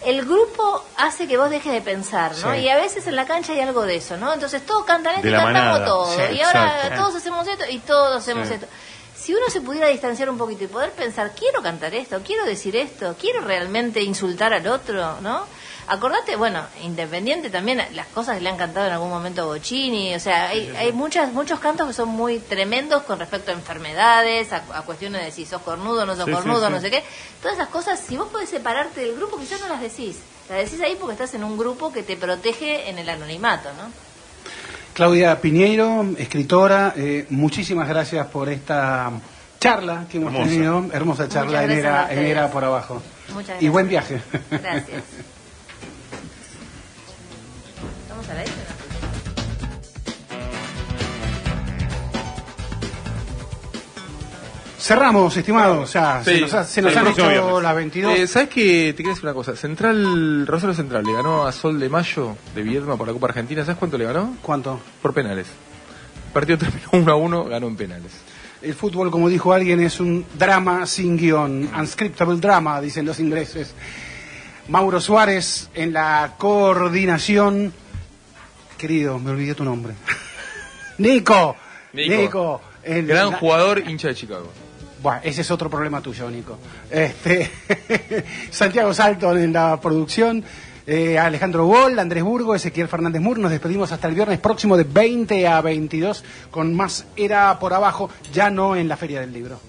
el grupo hace que vos dejes de pensar, ¿no? Sí. Y a veces en la cancha hay algo de eso, ¿no? Entonces todos cantan esto y cantamos manada. todo, Sí, y ahora exacto. todos hacemos esto y todos hacemos Sí. esto. Si uno se pudiera distanciar un poquito y poder pensar, quiero cantar esto, quiero decir esto, quiero realmente insultar al otro, ¿no? Acordate, bueno, Independiente también, las cosas que le han cantado en algún momento a Bocini, o sea, hay, hay muchas, muchos cantos que son muy tremendos con respecto a enfermedades, a, a cuestiones de si sos cornudo, no sos Sí, cornudo, sí. no sé qué. Todas esas cosas, si vos podés separarte del grupo, quizás no las decís. Las decís ahí porque estás en un grupo que te protege en el anonimato, ¿no? Claudia Piñeiro, escritora, eh, muchísimas gracias por esta charla que hemos Hermosa. tenido, hermosa charla en gracias era, en. Era por abajo. Muchas Y buen gracias. viaje. Gracias. [laughs] ¿Estamos al aire? no? Cerramos, estimados, ya se Sí, nos, ha- se nos sí, han hecho viernes. las 22. Eh, ¿Sabes qué? Te quiero decir una cosa. Central, Rosario Central le ganó a Sol de Mayo de Viedma por la Copa Argentina. ¿Sabes cuánto le ganó? ¿Cuánto? Por penales. El partido terminó 1 a 1, ganó en penales. El fútbol, como dijo alguien, es un drama sin guion. Unscriptable drama, dicen los ingleses. Mauro Suárez en la coordinación. Querido, me olvidé tu nombre. [laughs] Nico. Nico. Gran jugador, hincha de Chicago. Bueno, ese es otro problema tuyo, Nico. Este, [laughs] Santiago Salton en la producción, eh, Alejandro Gol, Andrés Burgo, Ezequiel Fernández Mur. Nos despedimos hasta el viernes próximo de 20 a 22 con más Era por abajo, ya no en la Feria del Libro.